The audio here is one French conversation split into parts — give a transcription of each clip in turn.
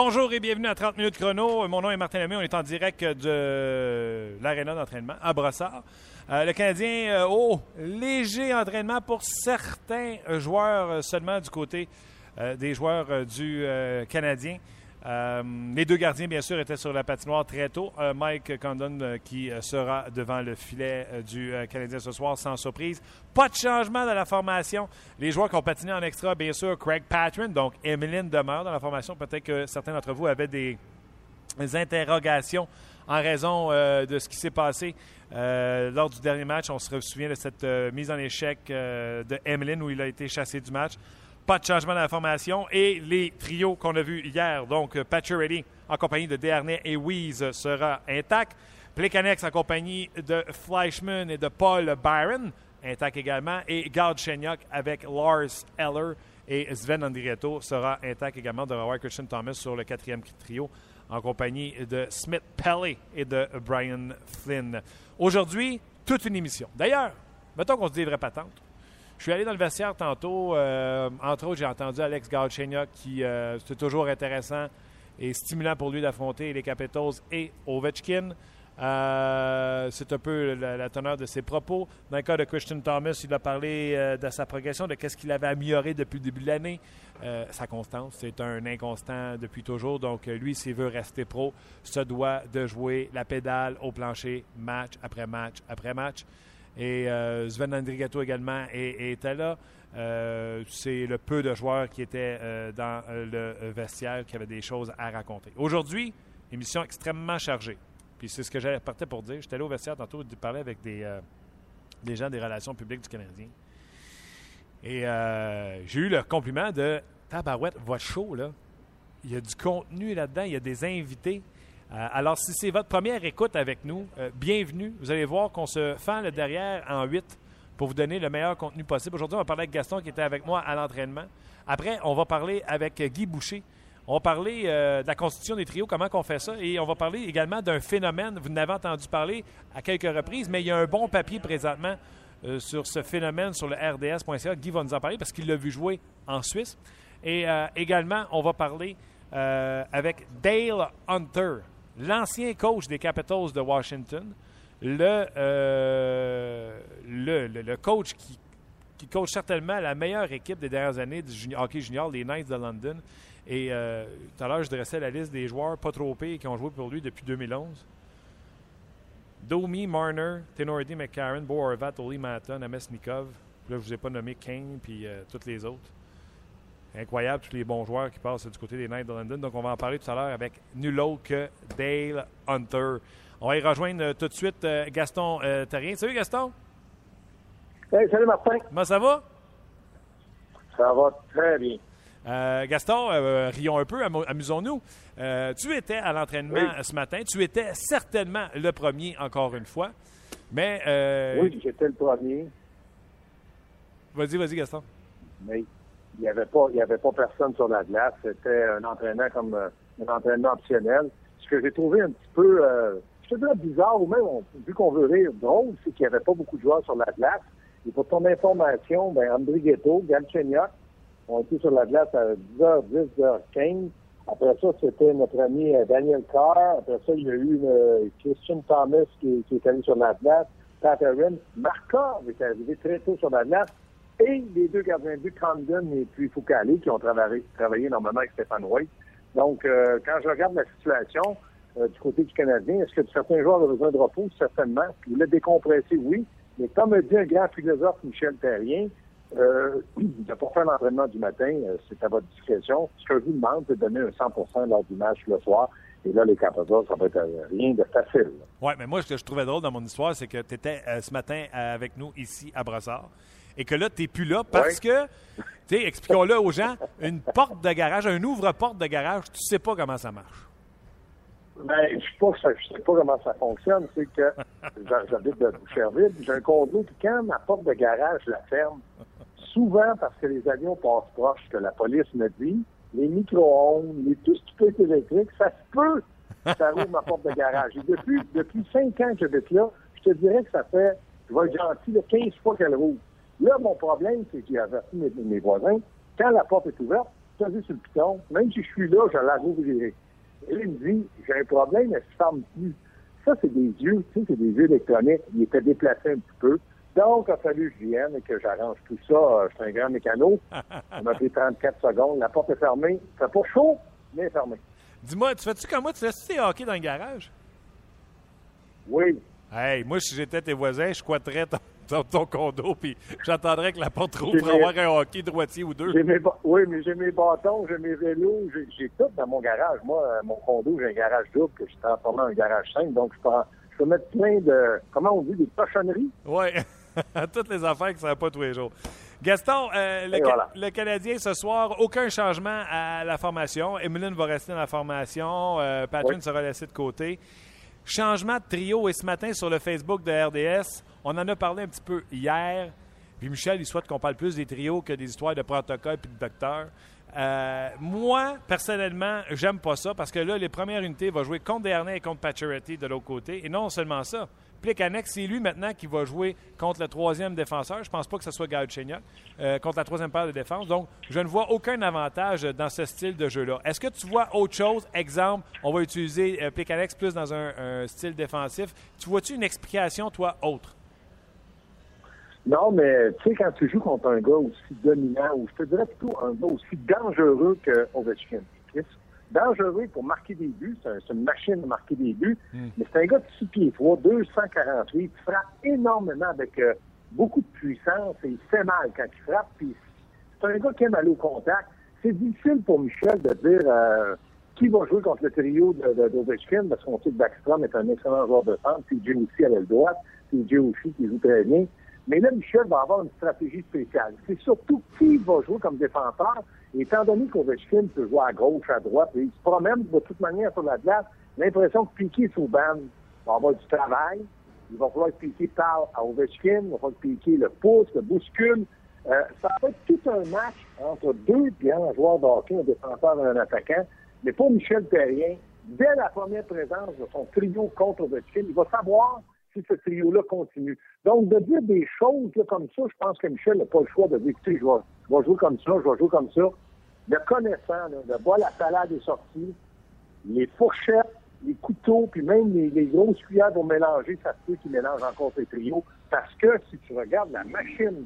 Bonjour et bienvenue à 30 minutes chrono. Mon nom est Martin Lemay. On est en direct de l'aréna d'entraînement à Brossard. Euh, le Canadien, oh, léger entraînement pour certains joueurs euh, seulement du côté des joueurs du Canadien. Les deux gardiens, bien sûr, étaient sur la patinoire très tôt. Mike Condon qui sera devant le filet du Canadien ce soir, sans surprise. Pas de changement dans la formation. Les joueurs qui ont patiné en extra, bien sûr, Craig Patron, donc Emeline demeure dans la formation. Peut-être que certains d'entre vous avaient des interrogations en raison de ce qui s'est passé euh, lors du dernier match, on se souvient de cette euh, mise en échec euh, de Emeline où il a été chassé du match. Pas de changement dans la formation. Et les trios qu'on a vus hier, donc Ready en compagnie de Dernay et Weeze sera intact. Plekanex en compagnie de Fleischmann et de Paul Byron, intact également. Et Gard Chenyok avec Lars Eller et Sven Andrietto sera intact également. De revoir Christian Thomas sur le quatrième trio en compagnie de Smith Pelly et de Brian Flynn. Aujourd'hui, toute une émission. D'ailleurs, mettons qu'on se dit vraies patentes. Je suis allé dans le vestiaire tantôt. Euh, entre autres, j'ai entendu Alex Galchenyuk qui, euh, c'est toujours intéressant et stimulant pour lui d'affronter les Capitals et Ovechkin. Euh, c'est un peu la, teneur de ses propos. Dans le cas de Christian Thomas, il a parlé euh, de sa progression, de ce qu'il avait amélioré depuis le début de l'année. Sa constance, c'est un inconstant depuis toujours. Donc, lui, s'il veut rester pro, se doit de jouer la pédale au plancher match après match après match. Et Sven Andrigato également était là. c'est le peu de joueurs qui étaient dans le vestiaire qui avaient des choses à raconter. Aujourd'hui, émission extrêmement chargée. Puis c'est ce que j'allais partir pour dire. J'étais allé au vestiaire tantôt de parler avec des, euh, des gens des relations publiques du Canadien. Et euh, j'ai eu le compliment de Tabarouette, votre show, là, il y a du contenu là-dedans, il y a des invités. Euh, alors, si c'est votre première écoute avec nous, bienvenue. Vous allez voir qu'on se fend le derrière en huit pour vous donner le meilleur contenu possible. Aujourd'hui, on va parler avec Gaston qui était avec moi à l'entraînement. Après, on va parler avec Guy Boucher on va parler euh, de la constitution des trios, comment on fait ça, et on va parler également d'un phénomène. Vous n'avez entendu parler à quelques reprises, mais il y a un bon papier présentement euh, sur ce phénomène sur le RDS.ca. Guy va nous en parler parce qu'il l'a vu jouer en Suisse. Et euh, également, on va parler avec Dale Hunter, l'ancien coach des Capitals de Washington, le, le, coach qui, qui coach certainement la meilleure équipe des dernières années du hockey junior, les Knights de London. Et euh, tout à l'heure, je dressais la liste des joueurs pas trop payés qui ont joué pour lui depuis 2011. Domi, Marner, Tenordi, McCarron, Bo Oli Maton, Amesnikov. Là, je ne vous ai pas nommé Kane puis euh, toutes les autres. Incroyable, tous les bons joueurs qui passent du côté des Knights de London. Donc, on va en parler tout à l'heure avec nul autre que Dale Hunter. On va y rejoindre euh, tout de suite Gaston Tarien. Salut, Gaston. salut, Martin. Comment ça va? Ça va très bien. Euh, Gaston, euh, rions un peu, amusons-nous. Euh, tu étais à l'entraînement ce matin. Tu étais certainement le premier, encore une fois. Mais. oui, j'étais le premier. Vas-y, vas-y, Gaston. Il n'y avait, pas, avait pas personne sur la glace. C'était un entraînement comme un entraînement optionnel. Ce que j'ai trouvé un petit peu, je te bizarre, ou même, vu qu'on veut rire, drôle, c'est qu'il n'y avait pas beaucoup de joueurs sur la glace. Et pour ton information, ben, André Ghetto, Galchenyuk, ont été sur la glace à 10h10, 10h15. Après ça, c'était notre ami euh, Daniel Carr. Après ça, il y a eu euh, Christian Thomas qui, est allé sur la glace. Pat Aaron. Est arrivé très tôt sur la glace. Et les deux gardiens de but, et puis Foucault, qui ont travaillé, travaillé normalement avec Stéphane White. Donc, euh, quand je regarde la situation du côté du Canadien, est-ce que certains joueurs ont besoin de repos? Certainement. Il l'a décompressé, oui. Mais comme dit un grand philosophe, Michel Terrien, euh, de pas faire l'entraînement du matin, euh, c'est à votre discrétion. Ce que je vous demande, c'est de donner un 100 lors du match le soir. Et là, les Capitals, ça va être euh, rien de facile. Oui, mais moi, ce que je trouvais drôle dans mon histoire, c'est que tu étais euh, ce matin avec nous ici à Brossard et que là, tu n'es plus là parce que, tu sais, expliquons-le aux gens, une porte de garage, un ouvre-porte de garage, tu sais pas comment ça marche. Ben, je ne sais pas comment ça fonctionne. C'est que j'habite de Boucherville, j'ai un condo, puis quand ma porte de garage la ferme, souvent parce que les avions passent proches, que la police me dit, les micro-ondes, tout ce qui peut être électrique, ça se peut ça ouvre ma porte de garage. Et depuis, depuis cinq ans que j'habite là, je te dirais que ça fait, je vais être gentil, là, 15 fois qu'elle roule. Là, mon problème, c'est que j'ai averti mes, voisins, quand la porte est ouverte, posé sur le piton. Même si je suis là, je la rouvrirai. Et là, il me dit, j'ai un problème, elle se ferme plus. Ça, c'est des yeux, tu sais, c'est des yeux électroniques. Il était déplacé un petit peu. Donc, il a fallu que je vienne et que j'arrange tout ça. Euh, je suis un grand mécano. Ça m'a pris 34 secondes. La porte est fermée. Ça pas chaud, mais fermé. Dis-moi, tu fais-tu comme moi? Tu fais-tu tes hockey dans le garage? Oui. Hey, moi, si j'étais tes voisins, je squatterais ton, ton, condo puis j'attendrais que la porte rouvre pour avoir un hockey droitier ou deux. Mes, oui, mais j'ai mes bâtons, j'ai mes vélos, j'ai tout dans mon garage. Moi, euh, mon condo, j'ai un garage double que je transformé en un garage simple. Donc, je peux, je peux mettre plein de, comment on dit, des cochonneries? Oui. Toutes les affaires qui ne pas tous les jours. Gaston, euh, le, Canadien ce soir, aucun changement à la formation. Emeline va rester dans la formation. Euh, Patrick sera laissé de côté. Changement de trio et ce matin sur le Facebook de RDS, on en a parlé un petit peu hier. Puis Michel, il souhaite qu'on parle plus des trios que des histoires de protocole et de docteurs. Euh, moi, personnellement, j'aime pas ça parce que là, les premières unités vont jouer contre Dernay et contre Pacioretty de l'autre côté. Et non seulement ça, Plicanex, c'est lui maintenant qui va jouer contre le troisième défenseur. Je pense pas que ce soit Galchenyuk, euh, contre la troisième paire de défense. Donc, je ne vois aucun avantage dans ce style de jeu-là. Est-ce que tu vois autre chose? Exemple, on va utiliser euh, plus dans un, style défensif. Tu vois-tu une explication, toi, autre? Non, mais tu sais, quand tu joues contre un gars aussi dominant, ou je te dirais plutôt un gars aussi dangereux que Ovechkin, dangereux pour marquer des buts. C'est une machine de marquer des buts. Hmm. Mais c'est un gars de 6 pieds 3, 248, qui frappe énormément avec euh, beaucoup de puissance et il fait mal quand il frappe. Puis c'est un gars qui aime aller au contact. C'est difficile pour Michel de dire euh, qui va jouer contre le trio d'Ovechkin, parce qu'on sait que Backstrom est un excellent joueur de centre, puis Jay aussi à l'aile droite, puis Jay aussi qui joue très bien. Mais là, Michel va avoir une stratégie spéciale. C'est surtout qui va jouer comme défenseur. étant donné qu'Ovechkin peut jouer à gauche, à droite, il se promène de toute manière sur la glace, l'impression que Piqué sous ban va avoir du travail. Il va falloir que Piqué parle à Ovechkin, il va falloir que Piqué le pousse, le bouscule. Euh, ça va être tout un match entre deux grands joueurs de un défenseur et un attaquant. Mais pour Michel Perrien, dès la première présence de son trio contre Ovechkin, il va savoir ce trio-là continue. Donc, de dire des choses comme ça, je pense que Michel n'a pas le choix de dire, écoutez, je vais, jouer comme ça, je vais jouer comme ça. Le connaissant, de voir la salade est sortie, les fourchettes, les couteaux, puis même les, grosses cuillères pour mélanger, ça se peut qu'ils mélangent encore ces trios. Parce que si tu regardes la machine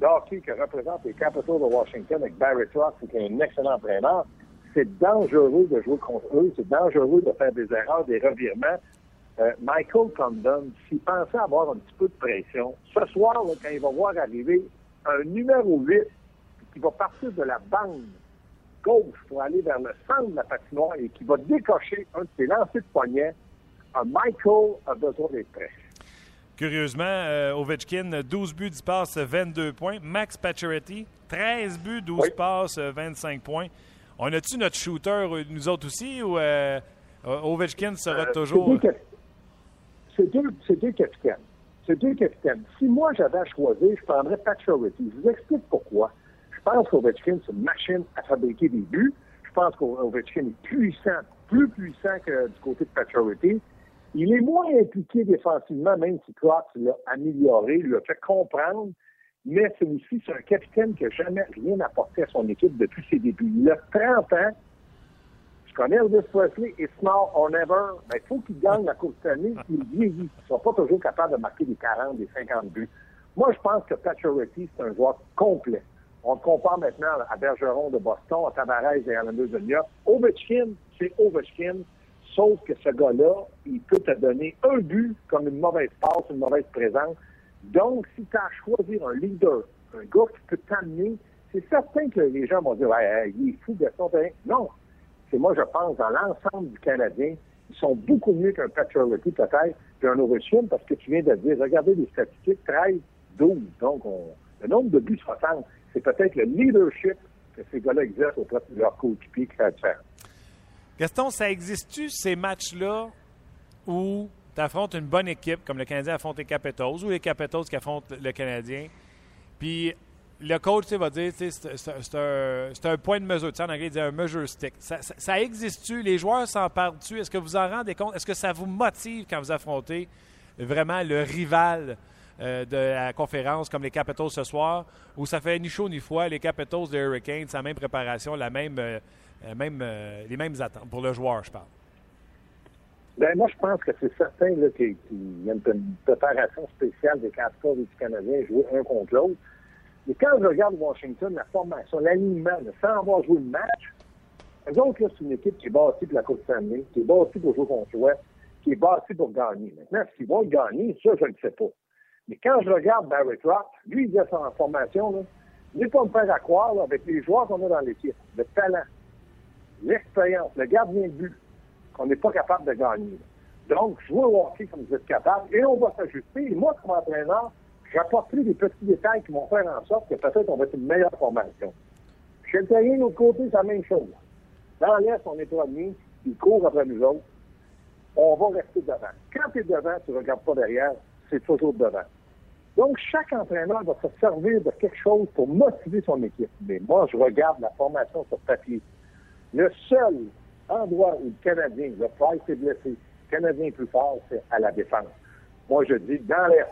d'hockey que représente les Capitals de Washington avec Barry Trotz, qui est un excellent entraîneur, c'est dangereux de jouer contre eux, c'est dangereux de faire des erreurs, des revirements. Euh, Michael Condon, s'il pensait avoir un petit peu de pression, ce soir, quand il va voir arriver un numéro 8 qui va partir de la bande gauche pour aller vers le centre de la patinoire et qui va décocher un de ses lancers de poignet, Michael a besoin d'être prêt. Curieusement, euh, Ovechkin, 12 buts, 10 passes, 22 points. Max Pacioretty, 13 buts, 12 passes, 25 points. On a-tu notre shooter, nous autres aussi, ou euh, Ovechkin sera toujours c'est deux, deux capitaines. C'est deux capitaines. Si moi j'avais à choisir, je prendrais Pacioretty. Je vous explique pourquoi. Je pense qu'Ovechkin, c'est une machine à fabriquer des buts. Je pense qu'Ovechkin est puissant, plus puissant que du côté de Pacioretty. Il est moins impliqué défensivement, même si Clark l'a amélioré, lui a fait comprendre. Mais c'est aussi c'est un capitaine qui n'a jamais rien apporté à son équipe depuis ses débuts. Il a 30 ans. Je connais Elvis Presley, it's now or never. Mais il faut qu'il gagne la Coupe Stanley qu'il vieillit. Il ne sera pas toujours capable de marquer des 40, des 50 buts. Moi, je pense que Pacioretty, c'est un joueur complet. On le compare maintenant à Bergeron de Boston, à Tavares et à de New Ovechkin, c'est Ovechkin, sauf que ce gars-là, il peut te donner un but comme une mauvaise passe, une mauvaise présence. Donc, si tu as à choisir un leader, un gars qui peut t'amener, c'est certain que les gens vont dire ouais, il est fou de son Non, c'est moi, je pense, dans l'ensemble du Canadien, ils sont beaucoup mieux qu'un Patrick peut-être, qu'un Ovechkin, parce que tu viens de dire, regardez les statistiques, 13, 12. Donc, le nombre de buts se ressemble. C'est peut-être le leadership que ces gars-là exercent auprès de leur coéquipier qui Gaston, ça existe-tu ces matchs-là où tu affrontes une bonne équipe, comme le Canadien affronte les Capitals, ou les Capitals qui affrontent le Canadien, puis le coach va dire c'est un, un, point de mesure. en anglais, il un measure stick. Ça, existe-tu? Les joueurs s'en parlent-tu? Est-ce que vous en rendez compte? Est-ce que ça vous motive quand vous affrontez vraiment le rival euh, de la conférence comme les Capitals ce soir, où ça fait ni chaud ni froid, les Capitals de Hurricanes, la même préparation, la même, euh, même, les mêmes attentes pour le joueur, je parle? Ben, moi, je pense que c'est certain qu'il y a une, préparation spéciale des Capitals du Canadien jouer un contre l'autre. Mais quand je regarde Washington, la formation, l'alignement, sans avoir joué le match, eux autres, c'est une équipe qui est bâtie pour la Coupe Stanley, qui est bâtie pour jouer contre l'Ouest, qui est bâtie pour gagner. Maintenant, s'ils vont gagner, ça, je ne sais pas. Mais quand je regarde Barry Trotz, lui, il a son formation, là, n'est pas me faire à croire, avec les joueurs qu'on a dans l'équipe, le talent, l'expérience, le gardien de but, qu'on n'est pas capable de gagner. Donc, jouer au hockey comme vous êtes capable, et on va s'ajuster. Et moi, comme entraîneur, j'apporterai des petits détails qui vont faire en sorte que peut-être on va être une meilleure formation. Chez le terrain, de l'autre côté, c'est la même chose. Dans l'Est, on est premier, ils courent après nous autres. On va rester devant. Quand tu es devant, tu ne regardes pas derrière, c'est toujours devant. Donc, chaque entraîneur va se servir de quelque chose pour motiver son équipe. Mais moi, je regarde la formation sur papier. Le seul endroit où le Canadien, le Price est blessé, le Canadien est plus fort, c'est à la défense. Moi, je dis dans l'Est,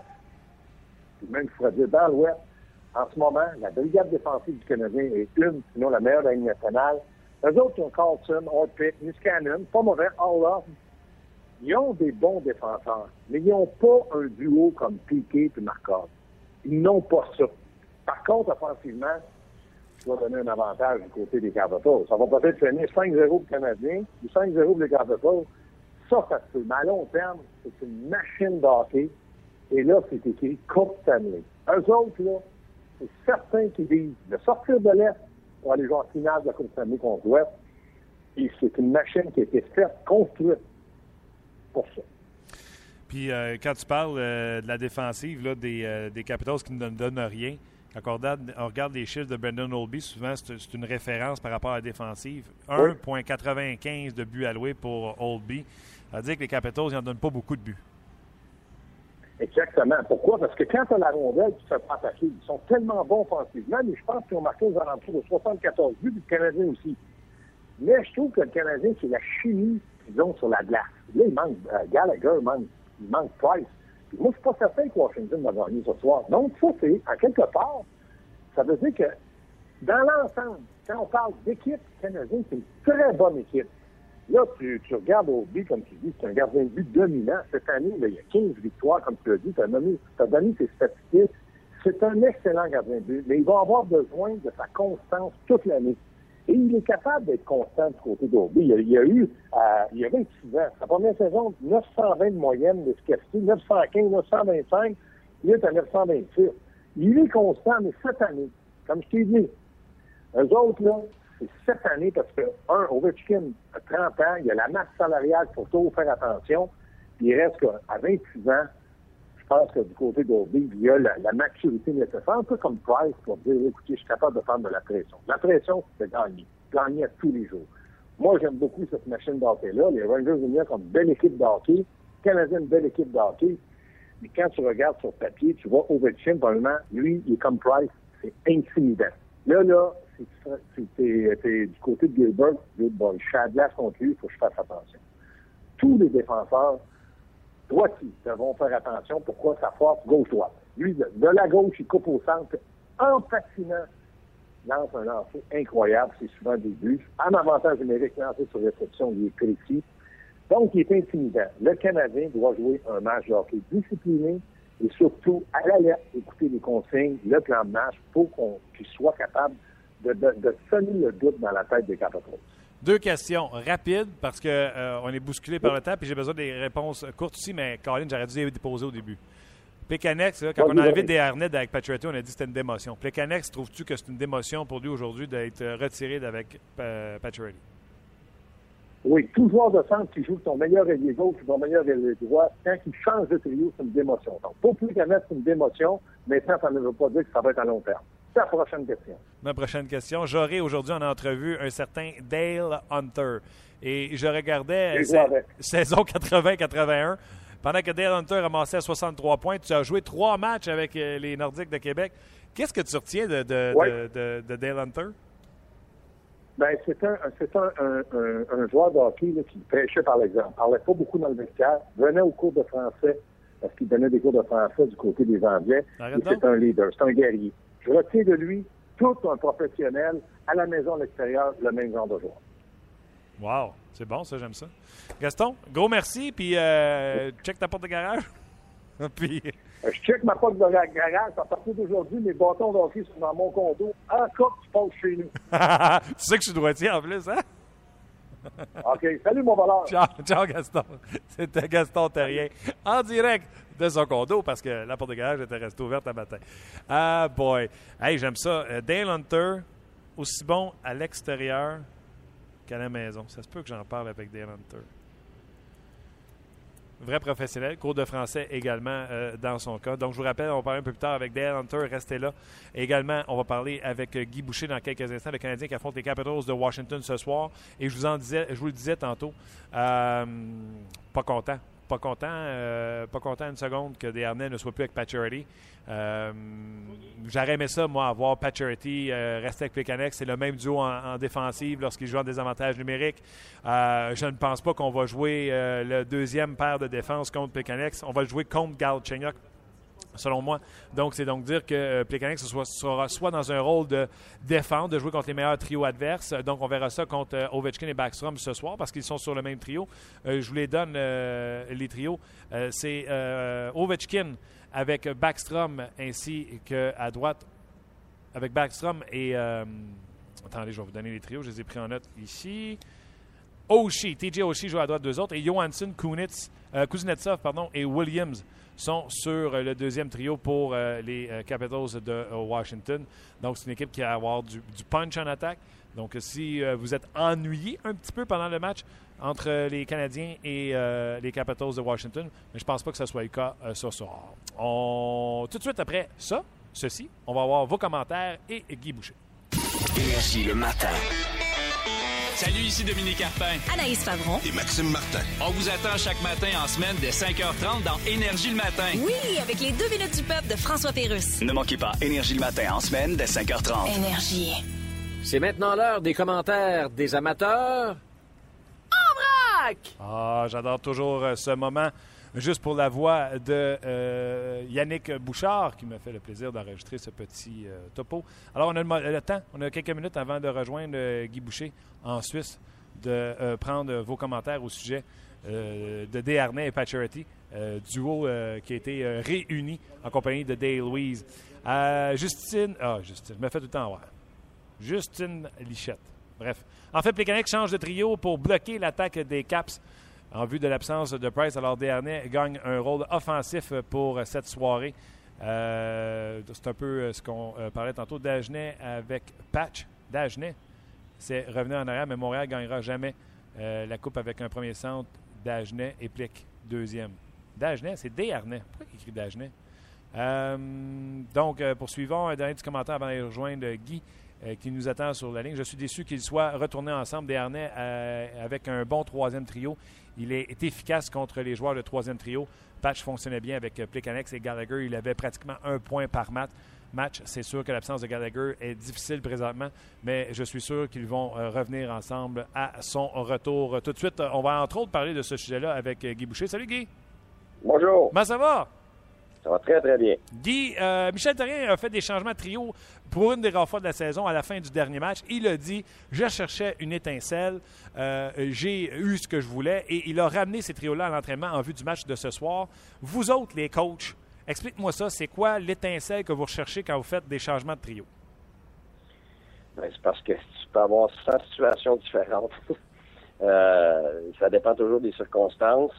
même il faudrait dire dans l'Ouest, en ce moment, la brigade défensive du Canadien est une, sinon la meilleure de la Ligue nationale. Eux autres ont Carlson, Orpik, Niskanen, pas mauvais, All Ils ont des bons défenseurs, mais ils n'ont pas un duo comme Piquet et Markov. Ils n'ont pas ça. Par contre, offensivement, je vais donner un avantage du côté des Capitals. Ça va peut-être finir 5-0 pour les Canadiens ou 5-0 pour les Capitals. Ça, ça se peut. Mais à long terme, c'est une machine d'hockey. Et là, c'est écrit Coupe Stanley. Eux autres, là, c'est certains qui disent de sortir de l'Est pour aller jouer en finale de la Coupe Stanley contre l'Ouest. Et c'est une machine qui a été faite, construite pour ça. Puis euh, quand tu parles euh, de la défensive là, des, euh, des Capitals qui ne donnent rien, quand on regarde, les chiffres de Brendan Olby, souvent c'est une référence par rapport à la défensive. 1,95 de buts alloués pour Olby. Ça veut dire que les Capitals, ils n'en donnent pas beaucoup de buts. Exactement. Pourquoi? Parce que quand tu as la rondelle, tu ne fais pas attaquer. Ils sont tellement bons offensivement, mais je pense qu'ils ont marqué aux alentours de 74 buts, puis le Canadien aussi. Mais je trouve que le Canadien, c'est la chimie qu'ils ont sur la glace. Là, il manque euh, Gallagher, il manque, Price moi, je suis pas certain que Washington va gagner ce soir. Donc, ça, c'est, à quelque part, ça veut dire que dans l'ensemble, quand on parle d'équipe canadienne, c'est une très bonne équipe. Là, tu, regardes au but, comme tu dis, c'est un gardien de but dominant. Cette année, il y a 15 victoires, comme tu l'as dit, tu as, donné tes statistiques. C'est un excellent gardien de but, mais il va avoir besoin de sa constance toute l'année. Et il est capable d'être constant du côté d'Obi. Il, il, y a eu, euh, il y a 26 ans, sa première saison, 920 de moyenne d'efficacité, 915, 925, il est à 926. Il est constant, mais cette année, comme je t'ai dit, eux autres, là, c'est cette année parce que, un, Ovechkin a 30 ans, il a la masse salariale pour toujours faire attention, puis il reste qu'à 26 ans, je pense que du côté d'Obi, il y a la, maturité nécessaire, un peu comme Price pour dire, écoutez, je suis capable de prendre de la pression. La pression, c'est gagner. Gagner à tous les jours. Moi, j'aime beaucoup cette machine d'hockey-là. Les Rangers Union comme une belle équipe d'hockey. Les Canadiens, une belle équipe d'hockey. Mais quand tu regardes sur papier, tu vois Ovechkin, probablement, lui, il est comme Price. C'est intimidant. Là, là, c'est du côté de Gilbert, bon, je contre lui, il faut que je fasse attention. Tous les défenseurs droitiers devront faire attention. Pourquoi? Sa force gauche-droite? Lui, de, la gauche, il coupe au centre. En fascinant, lance un lancer incroyable. C'est souvent des buts. En avantage numérique, lancer sur réception, il est précis. Donc, il est intimidant. Le Canadien doit jouer un match de hockey discipliné et surtout à l'alerte, écouter les consignes, le plan de match pour qu'on soit capable de, de, sonner le doute dans la tête des Capitals. Deux questions rapides parce qu'on euh, est bousculé par le temps et j'ai besoin des réponses courtes aussi, mais Caroline, j'aurais dû les déposer au début. Pécanex, quand on a enlevé des harnais avec Patriotty, on a dit que c'était une démotion. Pécanex, trouves-tu que c'est une démotion pour lui aujourd'hui d'être retiré d'avec euh, Oui, tout joueur de centre qui joue ton meilleur ailier gauche ou ton meilleur ailier droit, quand il change de trio, c'est une démotion. Donc, pour Pécanex, c'est une démotion. Maintenant, ça ne veut pas dire que ça va être à long terme. La prochaine question. Ma prochaine question. J'aurai aujourd'hui en entrevue un certain Dale Hunter. Et je regardais saison 80-81. Pendant que Dale Hunter ramassait 63 points, tu as joué trois matchs avec euh, les Nordiques de Québec. Qu'est-ce que tu retiens de, de, Dale Hunter? Ben, c'est un, un, joueur de hockey qui prêchait par l'exemple. Il parlait pas beaucoup dans le vestiaire, venait au cours de français parce qu'il donnait des cours de français du côté des Anglais. C'est un leader, c'est un guerrier. Je retiens de lui tout un professionnel à la maison, à l'extérieur, le même genre de joueur. Wow, c'est bon, ça, j'aime ça. Gaston, gros merci, puis euh, check ta porte de garage. puis... Euh, je check ma porte de garage. À partir d'aujourd'hui, mes bâtons d'hockey sont dans mon condo. En cas que tu passes chez nous. tu sais que je suis droitier en plus, hein? OK. Salut, mon voleur. Ciao, ciao Gaston. C'était Gaston Terrien en direct de son condo parce que la porte de garage était restée ouverte à matin. Ah, boy. Hey, j'aime ça. Euh, Dale Hunter, aussi bon à l'extérieur qu'à la maison. Ça se peut que j'en parle avec Dale Hunter vrai professionnel, cours de français également euh, dans son cas. Donc, je vous rappelle, on va parler un peu plus tard avec Dale Hunter, restez là. également, on va parler avec euh, Guy Boucher dans quelques instants, le Canadien qui affronte les Capitals de Washington ce soir. Et je vous en disais, je vous le disais tantôt, pas content pas content, euh, pas content une seconde que Desharnais ne soit plus avec Patcherity. Euh, J'aurais aimé ça, moi, avoir Patcherity euh, rester avec Plekanec. C'est le même duo en, défensive lorsqu'il joue en désavantage numérique. Euh, je ne pense pas qu'on va jouer le deuxième paire de défense contre Plekanec. On va le jouer contre Galchenyuk selon moi. Donc, c'est donc dire que euh, soit, sera soit dans un rôle de défendre, de jouer contre les meilleurs trios adverses. Donc, on verra ça contre euh, Ovechkin et Backstrom ce soir parce qu'ils sont sur le même trio. Euh, je vous les donne, euh, les trios. c'est Ovechkin avec Backstrom ainsi qu'à droite avec Backstrom et... attendez, je vais vous donner les trios. Je les ai pris en note ici. Oshie, TJ Oshie joue à droite deux autres et Johansson, Kuznetsov pardon, et Williams sont sur euh, le deuxième trio pour euh, les euh, Capitals de Washington. Donc, c'est une équipe qui va avoir du, punch en attaque. Donc, si vous êtes ennuyé un petit peu pendant le match entre les Canadiens et les Capitals de Washington, mais je pense pas que ce soit le cas ce soir. Tout de suite après ça, ceci, on va avoir vos commentaires et Guy Boucher. Énergie le matin. Salut, ici Dominique Carpin. Anaïs Favron. Et Maxime Martin. On vous attend chaque matin en semaine dès 5h30 dans Énergie le matin. Oui, avec les deux minutes du peuple de François Pérusse. Ne manquez pas Énergie le matin en semaine dès 5h30. Énergie. C'est maintenant l'heure des commentaires des amateurs. En vrac! Ah, j'adore toujours euh, ce moment juste pour la voix de euh, Yannick Bouchard, qui m'a fait le plaisir d'enregistrer ce petit euh, topo. Alors, on a le, temps, on a quelques minutes avant de rejoindre euh, Guy Boucher en Suisse, de prendre vos commentaires au sujet de Desharnais et Patcherity, duo qui a été réuni en compagnie de Dale Louise. Justine, ah, Justine, je me fais tout le temps voir. Justine Lichette. Bref. En fait, Plekanec change de trio pour bloquer l'attaque des Caps en vue de l'absence de Price. Alors, Dernier gagne un rôle offensif pour cette soirée. Euh, c'est un peu euh, ce qu'on euh, parlait tantôt. Dagenet avec Patch. Dagenet, c'est revenu en arrière, mais Montréal ne gagnera jamais la Coupe avec un premier centre. Dagenet et Plick, deuxième. Dagenet, c'est Desharnais. Pourquoi il écrit Dagenet? donc, poursuivons. Un dernier petit commentaire avant de rejoindre Guy. Qui nous attend sur la ligne. Je suis déçu qu'ils soient retournés ensemble, des harnais, euh, avec un bon troisième trio. Il est, efficace contre les joueurs de troisième trio. Patch fonctionnait bien avec euh, Plekanex et Gallagher. Il avait pratiquement un point par match. Match, c'est sûr que l'absence de Gallagher est difficile présentement, mais je suis sûr qu'ils vont revenir ensemble à son retour. Tout de suite, on va entre autres parler de ce sujet-là avec Guy Boucher. Salut Guy. Bonjour. Comment ça va? Ça va très, très bien. Guy, euh, Michel Terrien a fait des changements de trio pour une des rares fois de la saison à la fin du dernier match. Il a dit Je cherchais une étincelle, euh, j'ai eu ce que je voulais et il a ramené ces trios-là à l'entraînement en vue du match de ce soir. Vous autres, les coachs, explique-moi ça. C'est quoi l'étincelle que vous recherchez quand vous faites des changements de trio? Ben, c'est parce que tu peux avoir 100 situations différentes. Euh, ça dépend toujours des circonstances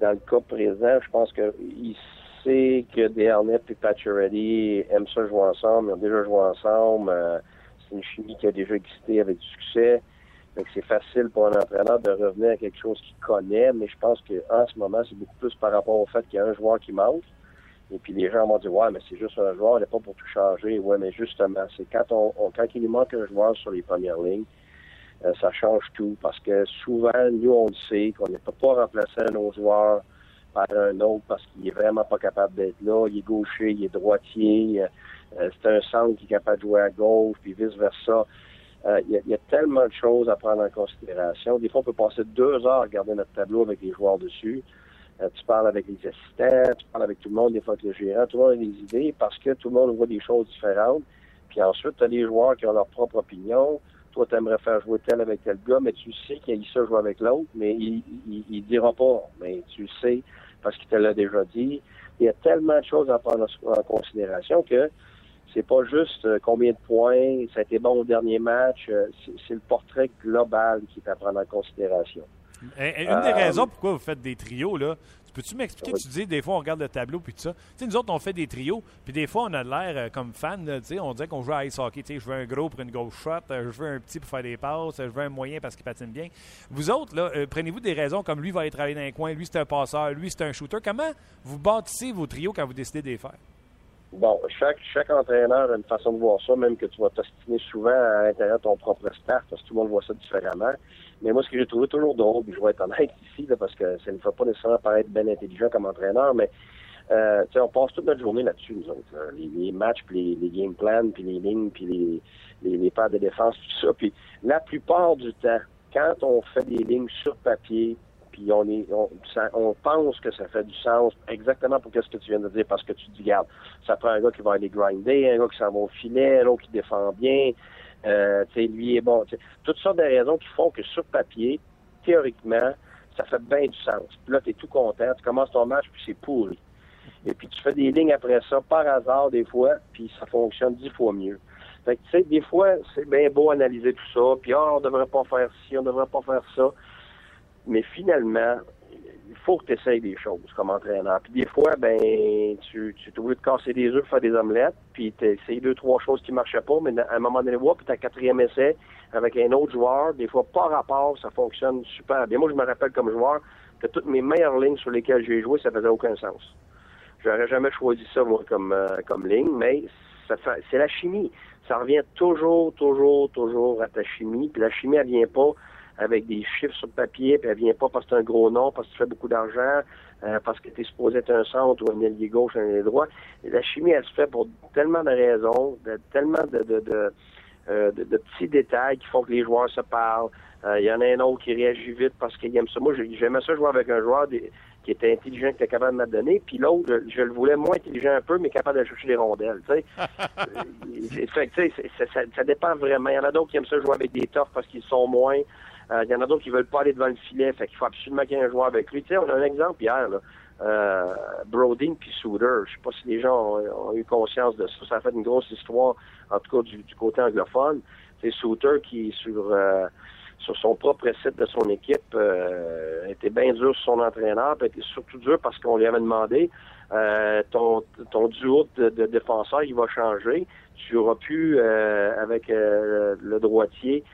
dans le cas présent, je pense qu'il sait que Desharnais et Pacioretty aiment ça jouer ensemble, ils ont déjà joué ensemble. Euh, c'est une chimie qui a déjà existé avec du succès. Donc c'est facile pour un entraîneur de revenir à quelque chose qu'il connaît, mais je pense qu'en ce moment, c'est beaucoup plus par rapport au fait qu'il y a un joueur qui manque. Et puis les gens vont dire Ouais, mais c'est juste un joueur, il n'est pas pour tout changer. Ouais, mais justement, c'est quand on, quand il nous manque un joueur sur les premières lignes, euh, ça change tout parce que souvent, nous, on le sait qu'on ne peut pas remplacer un autre joueur par un autre parce qu'il est vraiment pas capable d'être là. Il est gaucher, il est droitier. Euh, c'est un centre qui est capable de jouer à gauche, puis vice-versa. Euh, il y, a tellement de choses à prendre en considération. Des fois, on peut passer deux heures à regarder notre tableau avec les joueurs dessus. Euh, tu parles avec les assistants, tu parles avec tout le monde, des fois avec le gérant, tout le monde a des idées parce que tout le monde voit des choses différentes. Puis ensuite, tu as des joueurs qui ont leur propre opinion. Toi, tu aimerais faire jouer tel avec tel gars, mais tu sais qu'il a ça jouer avec l'autre, mais il, il dira pas. Mais tu sais parce qu'il te l'a déjà dit. Il y a tellement de choses à prendre en considération que c'est pas juste euh, combien de points, ça a été bon au dernier match, euh, c'est le portrait global qui est à prendre en considération. Et, une des raisons pourquoi vous faites des trios, là, peux-tu m'expliquer? Tu dis, des fois, on regarde le tableau puis tout ça? Tu sais, nous autres, on fait des trios, puis des fois, on a l'air euh, comme fan, tu sais, on dirait qu'on joue à ice hockey. Tu sais, je veux un gros pour une grosse shot, je veux un petit pour faire des passes, je veux un moyen parce qu'il patine bien. Vous autres, là, prenez-vous des raisons comme lui va aller travailler dans un coin, lui, c'est un passeur, lui, c'est un shooter. Comment vous bâtissez vos trios quand vous décidez de les faire? Bon, chaque, chaque entraîneur a une façon de voir ça, même que tu vas t'ostiner souvent à l'intérieur de ton propre staff, parce que tout le monde voit ça différemment. Mais moi, ce que j'ai trouvé toujours drôle, puis je vais être honnête ici, là, parce que ça ne fait pas nécessairement paraître bien intelligent comme entraîneur, mais euh, on passe toute notre journée là-dessus, nous autres. Les, matchs, puis les, game plans, puis les lignes, puis les, les, les paires de défense, tout ça. Puis la plupart du temps, quand on fait des lignes sur papier, puis on est on, pense que ça fait du sens exactement pour ce que tu viens de dire parce que tu dis regarde ça prend un gars qui va aller grinder un gars qui s'en va au filet un autre qui défend bien euh, lui est bon toutes sortes de raisons qui font que sur papier théoriquement ça fait bien du sens. Puis là tu es tout content tu commences ton match puis c'est pourri et puis tu fais des lignes après ça par hasard des fois puis ça fonctionne dix fois mieux. Fait que, tu sais, des fois, c'est bien beau analyser tout ça, puis ah, on devrait pas faire ci, on devrait pas faire ça. Mais finalement, il faut que tu essayes des choses comme entraîneur. Puis des fois, ben, tu, tu de casser des œufs, faire des omelettes, puis tu essayes deux, trois choses qui marchaient pas, mais à un moment donné, puis ta quatrième essai avec un autre joueur, des fois, par rapport, ça fonctionne super bien. Moi, je me rappelle comme joueur que toutes mes meilleures lignes sur lesquelles j'ai joué, ça faisait aucun sens. J'aurais jamais choisi ça, moi, comme, euh, comme ligne, mais c'est la chimie. Ça revient toujours, toujours, toujours à ta chimie, puis la chimie, elle vient pas avec des chiffres sur le papier, puis elle vient pas parce que c'est un gros nom, parce que tu fais beaucoup d'argent, euh, parce que tu es supposé être un centre ou un ailier gauche, un ailier droit. la chimie, elle se fait pour tellement de raisons, de, tellement de, de, de, euh, de, petits détails qui font que les joueurs se parlent. Euh, il y en a un autre qui réagit vite parce qu'il aime ça. Moi, j'aimais ça jouer avec un joueur qui était intelligent, qui était capable de me donner, puis l'autre, je, le voulais moins intelligent un peu, mais capable de chercher les rondelles. Tu sais, ça, ça, ça, dépend vraiment. Il y en a d'autres qui aiment ça jouer avec des torts parce qu'ils sont moins. Il euh, y en a d'autres qui veulent pas aller devant le filet, fait qu'il faut absolument qu'il y ait un joueur avec lui. Tu on a un exemple hier, là. Euh, Brodin puis Souter. Je sais pas si les gens ont, eu conscience de ça. Ça a fait une grosse histoire, en tout cas du, côté anglophone. C'est Souter qui sur euh, sur son propre site de son équipe était bien dur sur son entraîneur, puis était surtout dur parce qu'on lui avait demandé ton, ton duo de, de défenseurs, il va changer. Tu auras pu avec le droitier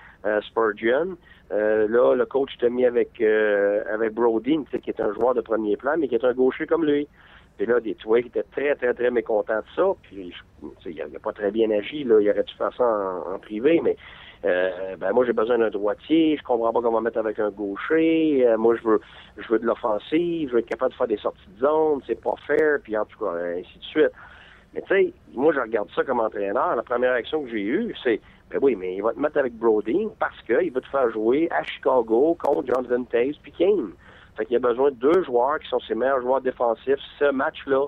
Spurgeon. Euh, là, le coach t'a mis avec euh, avec Brody, qui est un joueur de premier plan, mais qui est un gaucher comme lui. Puis là, des, il était très, très, très mécontent de ça. Puis, il n'a pas très bien agi. Là. Il aurait dû faire ça en, privé, mais euh, ben moi, j'ai besoin d'un droitier. Je comprends pas comment mettre avec un gaucher. Euh, moi, je veux je veux de l'offensive. Je veux être capable de faire des sorties de zone. C'est pas fair. Puis, en tout cas, ainsi de suite. Mais tu sais, moi, je regarde ça comme entraîneur. La première action que j'ai eue, c'est ben oui, mais il va te mettre avec Brody parce qu'il va te faire jouer à Chicago contre Jonathan Taves puis Kane. Fait qu'il a besoin de deux joueurs qui sont ses meilleurs joueurs défensifs. Ce match-là,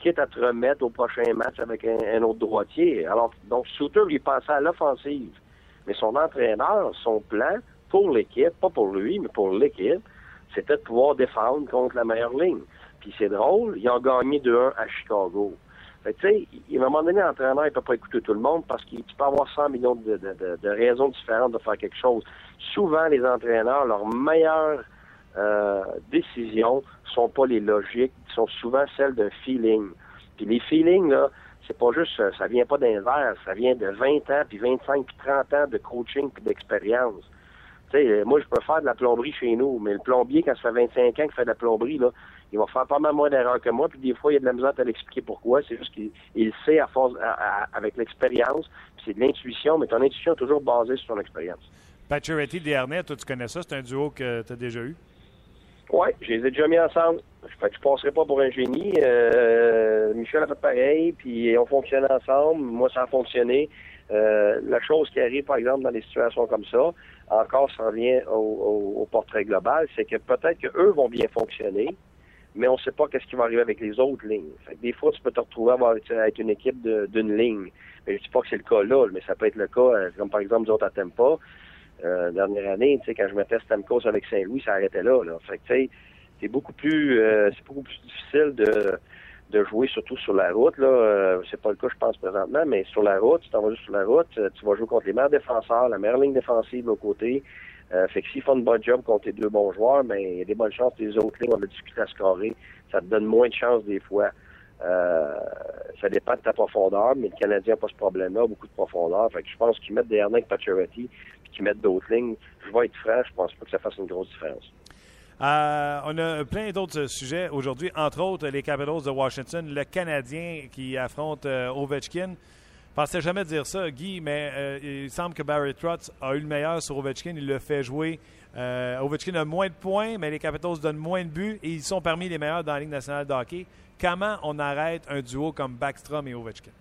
quitte à te remettre au prochain match avec un, autre droitier. Alors, donc, Souter lui passait à l'offensive. Mais son entraîneur, son plan pour l'équipe, pas pour lui, mais pour l'équipe, c'était de pouvoir défendre contre la meilleure ligne. Puis c'est drôle, ils ont gagné 2-1 à Chicago. Tu sais, à un moment donné, l'entraîneur, il peut pas écouter tout le monde parce qu'il peut avoir 100 millions de, de, de, raisons différentes de faire quelque chose. Souvent, les entraîneurs, leurs meilleures euh, décisions sont pas les logiques, sont souvent celles d'un feeling. Puis les feelings, là, c'est pas juste, ça vient pas d'un verre, ça vient de 20 ans, puis 25, puis 30 ans de coaching, puis d'expérience. Tu sais, moi, je peux faire de la plomberie chez nous, mais le plombier, quand ça fait 25 ans qu'il fait de la plomberie, là, il va faire pas mal moins d'erreurs que moi, puis des fois, il y a de la misère à l'expliquer pourquoi. C'est juste qu'il sait à force, avec l'expérience, puis c'est de l'intuition, mais ton intuition est toujours basée sur ton expérience. Pacioretty, Desharnais, toi, tu connais ça? C'est un duo que tu as déjà eu? Oui, je les ai déjà mis ensemble. Je ne passerai pas pour un génie. Euh, Michel a fait pareil, puis on fonctionne ensemble. Moi, ça a fonctionné. Euh, la chose qui arrive, par exemple, dans des situations comme ça, encore ça revient au, au portrait global, c'est que peut-être qu'eux vont bien fonctionner, mais on ne sait pas qu'est-ce qui va arriver avec les autres lignes. Fait que des fois, tu peux te retrouver à avec une équipe d'une ligne. Mais je dis pas que c'est le cas là, mais ça peut être le cas, euh, comme par exemple nous autres à Tempa. Euh, dernière année, quand je mettais Stamkos avec Saint-Louis, ça arrêtait là. là. Fait que, c'est beaucoup plus euh, c'est beaucoup plus difficile de, de jouer surtout sur la route. Là. Euh, c'est pas le cas, je pense, présentement, mais sur la route, tu t'en vas juste sur la route, euh, tu vas jouer contre les meilleurs défenseurs, la meilleure ligne défensive de l'autre côté. Euh, fait que s'ils font une bonne job contre tes deux bons joueurs, mais il y a des bonnes chances que les autres lignes, on a discuté à scorer. Ça te donne moins de chances des fois. Euh, ça dépend de ta profondeur, mais le Canadien n'a pas ce problème-là, beaucoup de profondeur. Fait que je pense qu'ils mettent des Hernan Pacioretty, puis qu'ils mettent d'autres lignes. Je vais être franc, je pense pas que ça fasse une grosse différence. Euh, on a plein d'autres sujets aujourd'hui, entre autres les Capitals de Washington, le Canadien qui affronte euh, Ovechkin. Je pensais jamais dire ça, Guy, mais euh, il semble que Barry Trotz a eu le meilleur sur Ovechkin. Il le fait jouer. Euh, Ovechkin a moins de points, mais les Capitals donnent moins de buts et ils sont parmi les meilleurs dans la Ligue nationale de hockey. Comment on arrête un duo comme Backstrom et Ovechkin?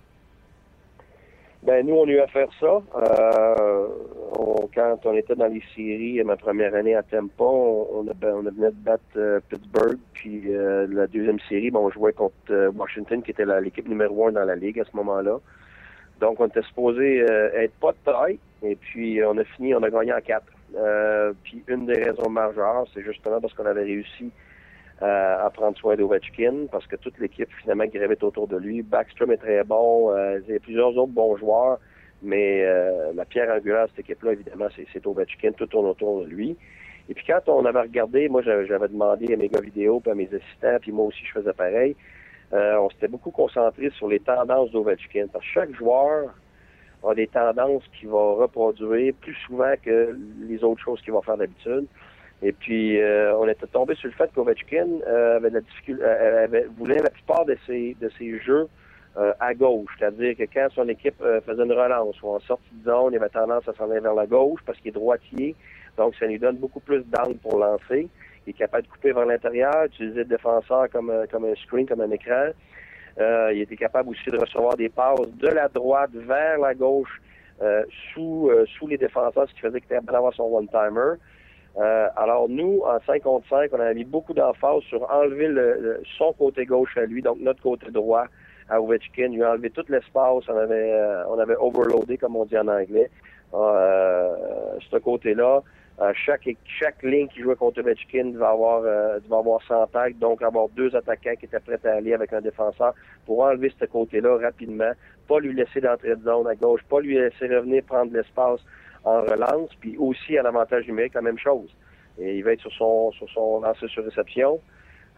Ben nous, on a eu à faire ça. Euh, on- quand on était dans les séries, ma première année à Tampa, on, on, ben, on venait de battre euh, Pittsburgh. Puis la deuxième série, ben, on jouait contre Washington, qui était l'équipe numéro un dans la ligue à ce moment-là. Donc on était supposé euh, être pas de taille. Et puis on a fini, on a gagné en quatre. Euh, puis une des raisons majeures, c'est justement parce qu'on avait réussi euh, à prendre soin d'Ovechkin parce que toute l'équipe finalement gravite autour de lui. Backstrom est très bon, euh, il y a plusieurs autres bons joueurs, mais euh, la pierre angulaire de cette équipe-là, évidemment, c'est, Ovechkin, tout tourne autour de lui. Et puis quand on avait regardé, moi j'avais, j'avais demandé à mes gars vidéo, puis à mes assistants, puis moi aussi je faisais pareil, euh, on s'était beaucoup concentré sur les tendances d'Ovechkin. Parce que chaque joueur a des tendances qu'il va reproduire plus souvent que les autres choses qu'il va faire d'habitude. Et puis, euh, on était tombé sur le fait qu'Ovechkin euh, avait la difficulté, euh, avait- voulait la plupart de ses, de ses jeux euh, à gauche. C'est-à-dire que quand son équipe euh, faisait une relance ou en sortie de zone, il avait tendance à s'en aller vers la gauche parce qu'il est droitier. Donc, ça lui donne beaucoup plus d'angle pour lancer. Il est capable de couper vers l'intérieur, utiliser le défenseur comme, un- comme un screen, comme un écran. Euh, il était capable aussi de recevoir des passes de la droite vers la gauche euh, sous, euh, sous les défenseurs, ce qui faisait qu'il était capable d'avoir son one-timer. Euh, alors nous, en 5 contre 5, on a mis beaucoup d'emphase sur enlever le, le- son côté gauche à lui, donc notre côté droit à Ovechkin. Il a enlevé tout l'espace, on avait euh, on avait overloadé, comme on dit en anglais. Euh, ce côté-là, euh, chaque chaque ligne qui jouait contre Ovechkin devait avoir euh, devait avoir 100 tags, donc avoir deux attaquants qui étaient prêts à aller avec un défenseur pour enlever ce côté-là rapidement, pas lui laisser d'entrée de zone à gauche, pas lui laisser revenir prendre l'espace en relance, puis aussi à l'avantage numérique, la même chose. Et il va être sur son sur son lancer sur réception.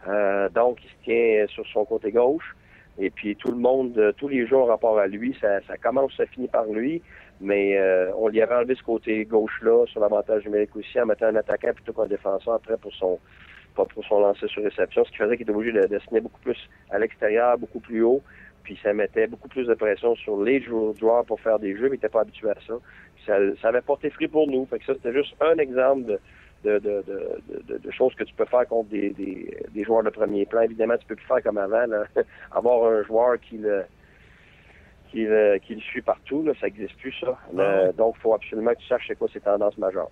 Euh, donc, il se tient sur son côté gauche. Et puis tout le monde, tous les jours en rapport à lui, ça, ça commence, ça finit par lui. Mais euh, on lui avait enlevé ce côté gauche-là sur l'avantage numérique aussi en mettant un attaquant plutôt qu'un défenseur après pour son pour son lancer sur réception, ce qui faisait qu'il était obligé de dessiner beaucoup plus à l'extérieur, beaucoup plus haut. Puis ça mettait beaucoup plus de pression sur les jou- joueurs pour faire des jeux, mais il n'était pas habitué à ça. Ça, ça avait porté fruit pour nous. Fait que ça, c'était juste un exemple de, de, de, de, de- de choses que tu peux faire contre des, des, des joueurs de premier plan. Évidemment, tu peux plus faire comme avant, là. avoir un joueur qui le qui le, qui le suit partout, là, ça n'existe plus, ça. Euh, donc, il faut absolument que tu saches c'est quoi ces tendances majeures.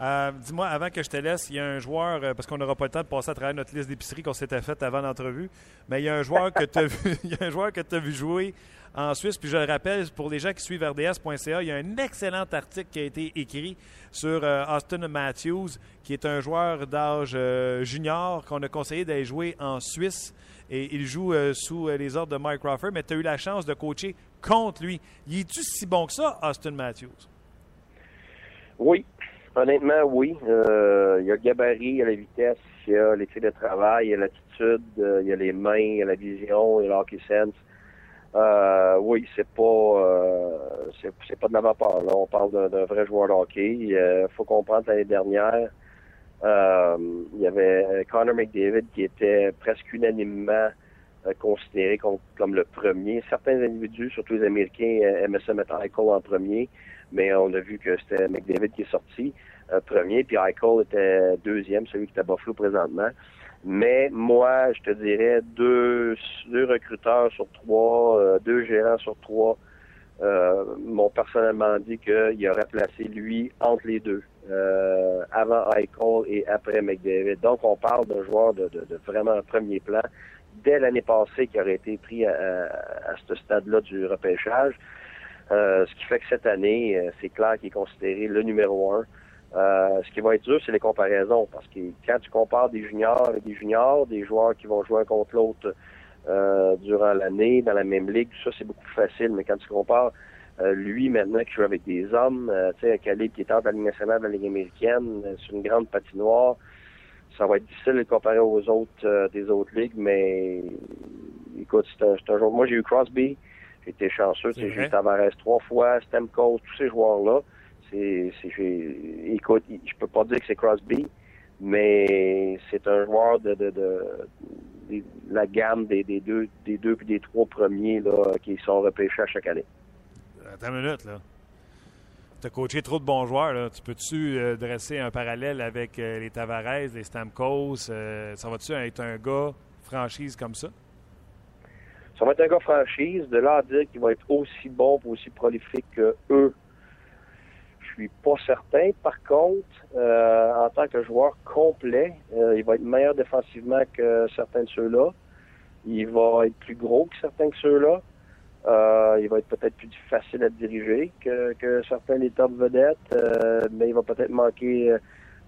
Euh, Dis-moi, avant que je te laisse, il y a un joueur, euh, parce qu'on n'aura pas le temps de passer à travers notre liste d'épicerie qu'on s'était faite avant l'entrevue, mais il y a un joueur que tu as vu, il y a un joueur que tu as vu jouer en Suisse, puis je le rappelle, pour les gens qui suivent RDS.ca, il y a un excellent article qui a été écrit sur euh, Austin Matthews, qui est un joueur d'âge euh, junior qu'on a conseillé d'aller jouer en Suisse. Et il joue euh, sous euh, les ordres de Mike Crawford, mais tu as eu la chance de coacher contre lui. Il est-tu si bon que ça, Austin Matthews? Oui, honnêtement, oui. Euh, il y a le gabarit, il y a la vitesse, il y a l'éthique de travail, il y a l'attitude, il y a les mains, il y a la vision, il y a l'hockey sense. Oui, c'est pas pas de la vapeur. Là. On parle d'un vrai joueur de hockey. Il faut comprendre l'année dernière, euh, il y avait Connor McDavid qui était presque unanimement euh, considéré comme, le premier. Certains individus, surtout les Américains, euh, aimaient ça mettre Eichel en premier, mais on a vu que c'était McDavid qui est sorti euh, premier, puis Eichel était deuxième, celui qui est à Buffalo présentement. Mais moi, je te dirais deux, deux recruteurs sur trois, euh, deux gérants sur trois euh, m'ont personnellement dit qu'il aurait placé lui entre les deux, euh, avant Eichel et après McDavid. Donc, on parle d'un joueur de, de, de vraiment premier plan dès l'année passée qui aurait été pris à, à, à ce stade-là du repêchage. Euh, ce qui fait que cette année, euh, c'est clair qu'il est considéré le numéro un. Euh, ce qui va être dur, c'est les comparaisons, parce que quand tu compares des juniors avec des juniors, des joueurs qui vont jouer un contre l'autre euh, durant l'année dans la même ligue, tout ça c'est beaucoup plus facile. Mais quand tu compares euh, lui maintenant qui joue avec des hommes, euh, tu sais, un calibre qui est entre la Ligue nationale de la Ligue américaine, euh, sur une grande patinoire, ça va être difficile de le comparer aux autres euh, des autres ligues, mais écoute, c'est un, c'est un joueur. Moi j'ai eu Crosby, j'ai été chanceux, sais, j'ai eu Tavares trois fois, Stamkos, tous ces joueurs-là. C'est, c'est, j'ai- écoute, je peux pas dire que c'est Crosby, mais c'est un joueur de, de, de, la gamme des, des deux des deux puis des trois premiers là, qui sont repêchés à chaque année. Attends une minute, là. Tu as coaché trop de bons joueurs. Là. Tu peux-tu euh, dresser un parallèle avec euh, les Tavares, les Stamkos? Euh, ça va-tu être un gars franchise comme ça? Ça va être un gars franchise. De là à dire qu'il va être aussi bon et aussi prolifique que eux, suis pas certain. Par contre, euh, en tant que joueur complet, euh, il va être meilleur défensivement que certains de ceux-là. Il va être plus gros que certains de ceux-là. Euh, il va être peut-être plus facile à diriger que, que certains des top vedettes, euh, mais il va peut-être manquer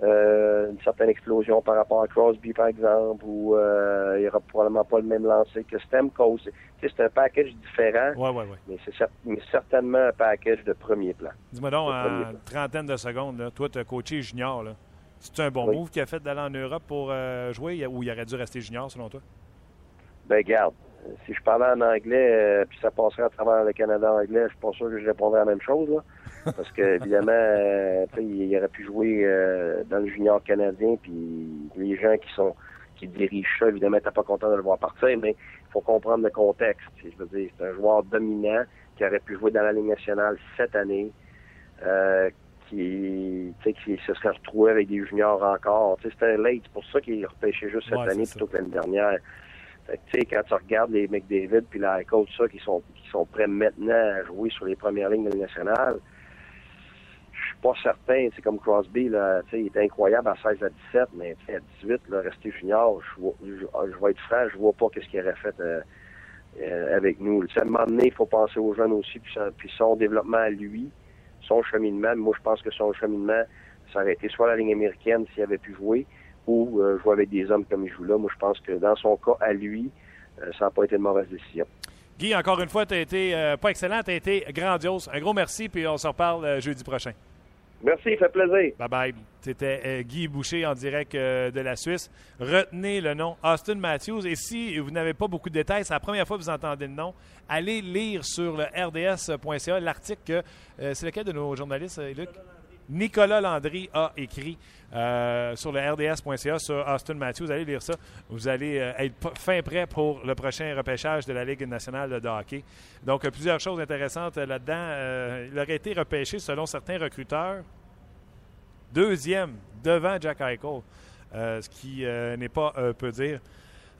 euh, une certaine explosion par rapport à Crosby, par exemple, ou euh, il n'y aura probablement pas le même lancer que sais, C'est un package différent, Ouais, ouais, ouais. mais c'est cer- certainement un package de premier plan. Dis-moi donc, en trentaine de secondes, là, toi, tu as coaché junior. Là. C'est un bon Oui. move qu'il a fait d'aller en Europe pour euh, jouer? Ou il aurait dû rester junior, selon toi? Ben garde, si je parlais en anglais, euh, puis ça passerait à travers le Canada anglais, je suis pas sûr que je répondrais la même chose. Là. Parce que évidemment, euh, tu sais, il aurait pu jouer euh, dans le junior canadien, puis les gens qui sont qui dirigent ça, évidemment, t'es pas content de le voir partir, mais il faut comprendre le contexte. Je veux dire, c'est un joueur dominant qui aurait pu jouer dans la Ligue nationale cette année, euh, qui, tu sais, qui se serait retrouvé avec des juniors encore. C'était late, c'est pour ça qu'il est repêché juste cette Ouais, année plutôt que l'année dernière. Fait que, quand tu regardes les McDavid puis la coach ça qui sont qui sont prêts maintenant à jouer sur les premières lignes de la nationale, je suis pas certain. C'est comme Crosby là, il était incroyable à 16 à 17, mais à 18 là, rester junior, je, je, je vais être franc, je vois pas qu'est-ce qu'il aurait fait euh, euh, avec nous. Tu sais, à un moment donné, il faut penser aux jeunes aussi puis, son- puis son développement à lui, son cheminement. Moi, je pense que son cheminement, ça aurait été soit la ligne américaine s'il avait pu jouer, ou euh, jouer avec des hommes comme il joue là. Moi, je pense que dans son cas, à lui, euh, ça n'a pas été une mauvaise décision. Guy, encore une fois, tu as été euh, pas excellent, tu as été grandiose. Un gros merci, puis on se reparle euh, jeudi prochain. Merci, ça fait plaisir. Bye bye. C'était Guy Boucher en direct de la Suisse. Retenez le nom Austin Matthews. Et si vous n'avez pas beaucoup de détails, c'est la première fois que vous entendez le nom, allez lire sur le rds.ca l'article que. c'est lequel de nos journalistes, Luc? Nicolas Landry a écrit euh, sur le rds.ca sur Austin Matthews. Allez lire ça. Vous allez euh, être fin prêt pour le prochain repêchage de la Ligue nationale de hockey. Donc, euh, plusieurs choses intéressantes là-dedans. Il aurait été repêché, selon certains recruteurs, deuxième devant Jack Eichel, ce qui n'est pas peu dire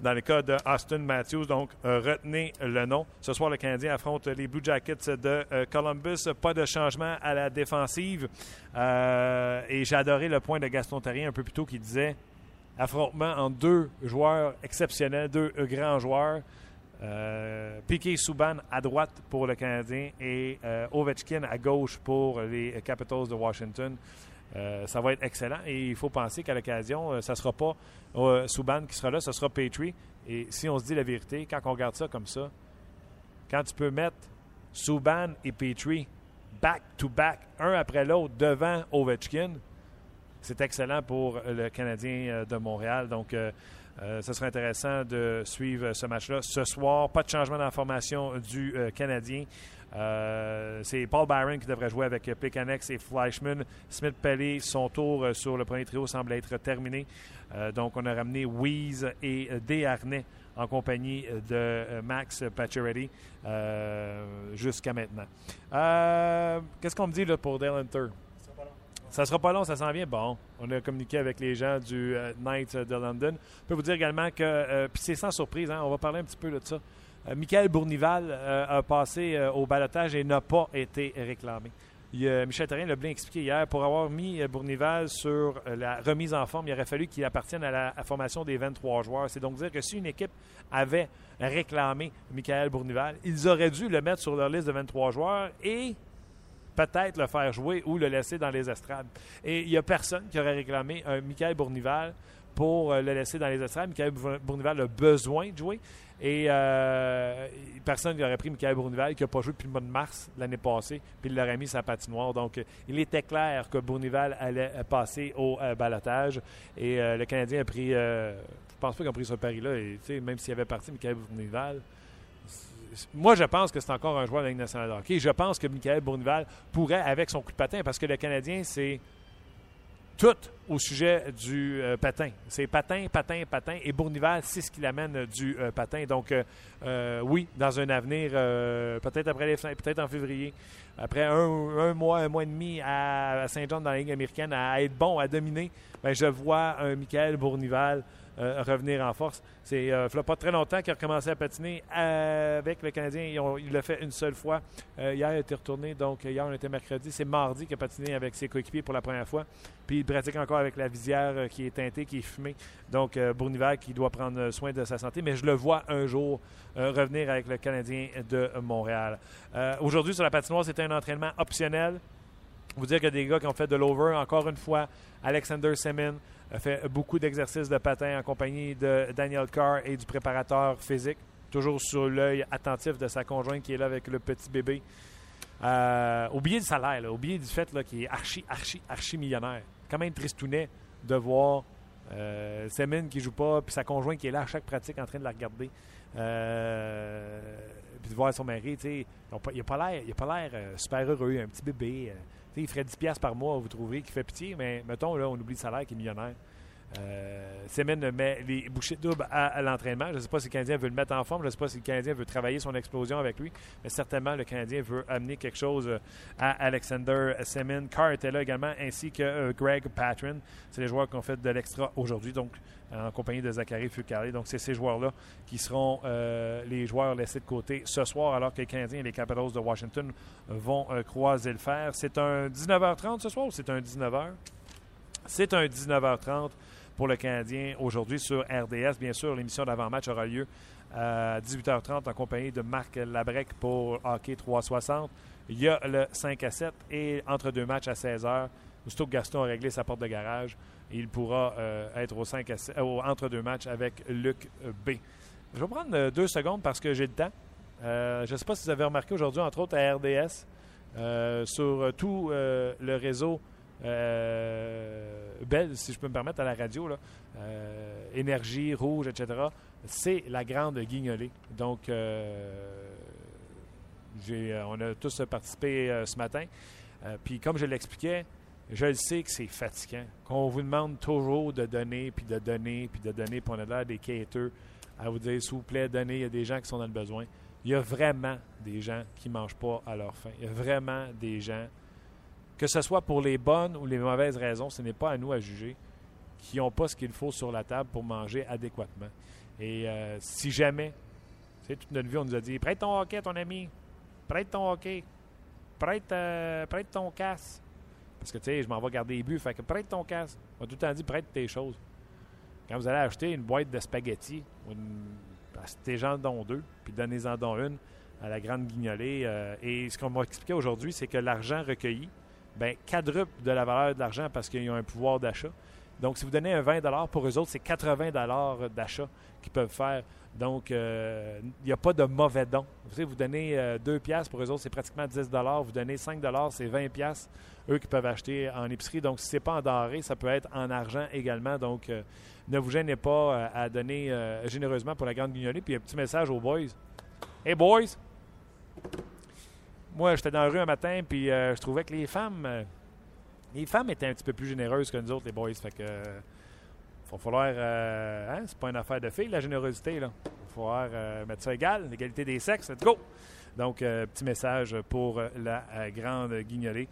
dans le cas de Austin Matthews. Donc, euh, retenez le nom. Ce soir, le Canadien affronte les Blue Jackets de euh, Columbus. Pas de changement à la défensive. Euh, et j'ai adoré le point de Gaston Terrien un peu plus tôt qui disait affrontement entre deux joueurs exceptionnels, deux grands joueurs. Euh, Piquet Souban à droite pour le Canadien et Ovechkin à gauche pour les Capitals de Washington. Euh, ça va être excellent et il faut penser qu'à l'occasion, euh, ça ne sera pas euh, Subban qui sera là, ce sera Petrie. Et si on se dit la vérité, quand on regarde ça comme ça, quand tu peux mettre Subban et Petrie back to back, un après l'autre, devant Ovechkin, c'est excellent pour le Canadien euh, de Montréal. Donc, ce sera intéressant de suivre ce match-là. Ce soir, pas de changement dans la formation du Canadien. Euh, c'est Paul Byron qui devrait jouer avec Plekanex et Fleischmann. Smith Pelly, son tour euh, sur le premier trio semble être terminé. Euh, donc, on a ramené Weeze et Desharnais en compagnie de Max Pacioretty jusqu'à maintenant. Qu'est-ce qu'on me dit pour Dale Hunter? Ça sera pas long, ça s'en vient. Bon, on a communiqué avec les gens du Knights de London. Je peux vous dire également que, c'est sans surprise, hein, on va parler un petit peu de ça. Euh, Michael Bournival euh, a passé euh, au balotage et n'a pas été réclamé. Michel Therrien l'a bien expliqué hier. Pour avoir mis Bournival sur la remise en forme, il aurait fallu qu'il appartienne à la à formation des 23 joueurs. C'est donc dire que si une équipe avait réclamé Michael Bournival, ils auraient dû le mettre sur leur liste de 23 joueurs et peut-être le faire jouer ou le laisser dans les estrades. Et il n'y a personne qui aurait réclamé un Michael Bournival pour le laisser dans les estrades. Michael Bour- Bournival a besoin de jouer. Et euh, personne qui aurait pris Michael Bournival, qui n'a pas joué depuis le mois de mars l'année passée, puis il l'aurait mis sa patinoire. Donc, euh, il était clair que Bournival allait euh, passer au euh, balotage. Et euh, le Canadien a pris. je pense pas qu'il a pris ce pari-là. Même s'il avait parti Michael Bournival, moi, je pense que c'est encore un joueur de la Ligue nationale de hockey. Je pense que Michael Bournival pourrait, avec son coup de patin, parce que le Canadien, c'est tout au sujet du euh, patin. C'est patin, patin, patin. Et Bournival, c'est ce qui l'amène euh, du euh, patin. Donc, oui, dans un avenir, peut-être après les peut-être en février, après un, mois, un mois et demi à, à Saint-Jean dans la Ligue américaine, à être bon, à dominer, ben, je vois un Michael Bournival euh, revenir en force. C'est euh, il pas très longtemps qu'il a recommencé à patiner avec le Canadien. Il l'a fait une seule fois. Euh, hier, il était retourné. Donc, hier, on était mercredi. C'est mardi qu'il a patiné avec ses coéquipiers pour la première fois. Puis, il pratique encore avec la visière euh, qui est teintée, qui est fumée. Donc, Bournival qui doit prendre soin de sa santé. Mais je le vois un jour revenir avec le Canadien de Montréal. Aujourd'hui, sur la patinoire, c'était un entraînement optionnel. Vous dire que des gars qui ont fait de l'over, encore une fois, Alexander Semin a fait beaucoup d'exercices de patin en compagnie de Daniel Carr et du préparateur physique, toujours sur l'œil attentif de sa conjointe qui est là avec le petit bébé. Euh, oubliez le salaire, là, oubliez du fait qu'il est archi, archi, archi millionnaire. Quand même tristounet de voir euh, Semin qui joue pas, puis sa conjointe qui est là à chaque pratique en train de la regarder. Euh, puis de voir son mari, tu sais, il n'a pas l'air, euh, super heureux, un petit bébé. Il ferait 10$ piastres par mois, vous trouvez, qui fait pitié, mais mettons, là, on oublie le salaire qui est millionnaire. Euh, Semen met les bouchées doubles à, à l'entraînement. Je ne sais pas si le Canadien veut le mettre en forme. Je ne sais pas si le Canadien veut travailler son explosion avec lui. Mais certainement, le Canadien veut amener quelque chose euh, à Alexander Semen. Carr était là également, ainsi que euh, Greg Patron. C'est les joueurs qui ont fait de l'extra aujourd'hui, donc en compagnie de Zachary Fucale. Donc, c'est ces joueurs-là qui seront euh, les joueurs laissés de côté ce soir, alors que les Canadiens et les Capitals de Washington vont croiser le fer. C'est un 19h30 ce soir ou c'est un 19h? C'est un 19h30 pour le Canadien aujourd'hui sur RDS. Bien sûr, l'émission d'avant-match aura lieu à 18h30 en compagnie de Marc Labrec pour Hockey 360. Il y a le 5 à 7 et entre deux matchs à 16h, aussitôt que Gaston a réglé sa porte de garage, il pourra euh, être au 5 à 7 euh, au entre deux matchs avec Luc B. Je vais prendre euh, deux secondes parce que j'ai le temps. Euh, je ne sais pas si vous avez remarqué aujourd'hui, entre autres à RDS, sur tout le réseau Belle, si je peux me permettre, à la radio, euh, Énergie, Rouge, etc., c'est la grande guignolée. Donc, euh, euh, on a tous participé euh, ce matin. Euh, Puis, comme je l'expliquais, je le sais que c'est fatigant. Qu'on vous demande toujours de donner, puis de donner, puis de donner, puis on a l'air des quêteux à vous dire, s'il vous plaît, donnez. Il y a des gens qui sont dans le besoin. Il y a vraiment des gens qui ne mangent pas à leur faim. Il y a vraiment des gens, que ce soit pour les bonnes ou les mauvaises raisons, ce n'est pas à nous à juger, qui n'ont pas ce qu'il faut sur la table pour manger adéquatement. Et euh, si jamais, tu sais, toute notre vie, on nous a dit prête ton hockey, ton ami, prête ton hockey, prête, euh, prête ton casse. Parce que, tu sais, je m'en vais garder les buts, fait que prête ton casse. On m'a tout le temps dit prête tes choses. Quand vous allez acheter une boîte de spaghettis, une, tes gens dont deux, puis donnez-en dont une à la grande guignolée. euh, et ce qu'on m'a expliqué aujourd'hui, c'est que l'argent recueilli, ben, quadruple de la valeur de l'argent parce qu'ils ont un pouvoir d'achat. Donc, si vous donnez un 20 pour eux autres, c'est 80 d'achat qu'ils peuvent faire. Donc, euh, il n'y a pas de mauvais don. Vous savez, vous donnez euh, 2 piastres, pour eux autres, c'est pratiquement 10 Vous donnez 5 c'est 20 piastres, eux qui peuvent acheter en épicerie. Donc, si ce n'est pas en denrée, ça peut être en argent également. Donc, euh, ne vous gênez pas euh, à donner euh, généreusement pour la grande guignolée. Puis, un petit message aux boys. Hey, boys! Moi, j'étais dans la rue un matin, puis euh, je trouvais que les femmes... euh, les femmes étaient un petit peu plus généreuses que nous autres, les boys. Fait que... euh, va falloir. hein, c'est pas une affaire de filles, la générosité. Là. Va falloir mettre ça égal, l'égalité des sexes. Let's go! Donc, petit message pour la grande guignolée.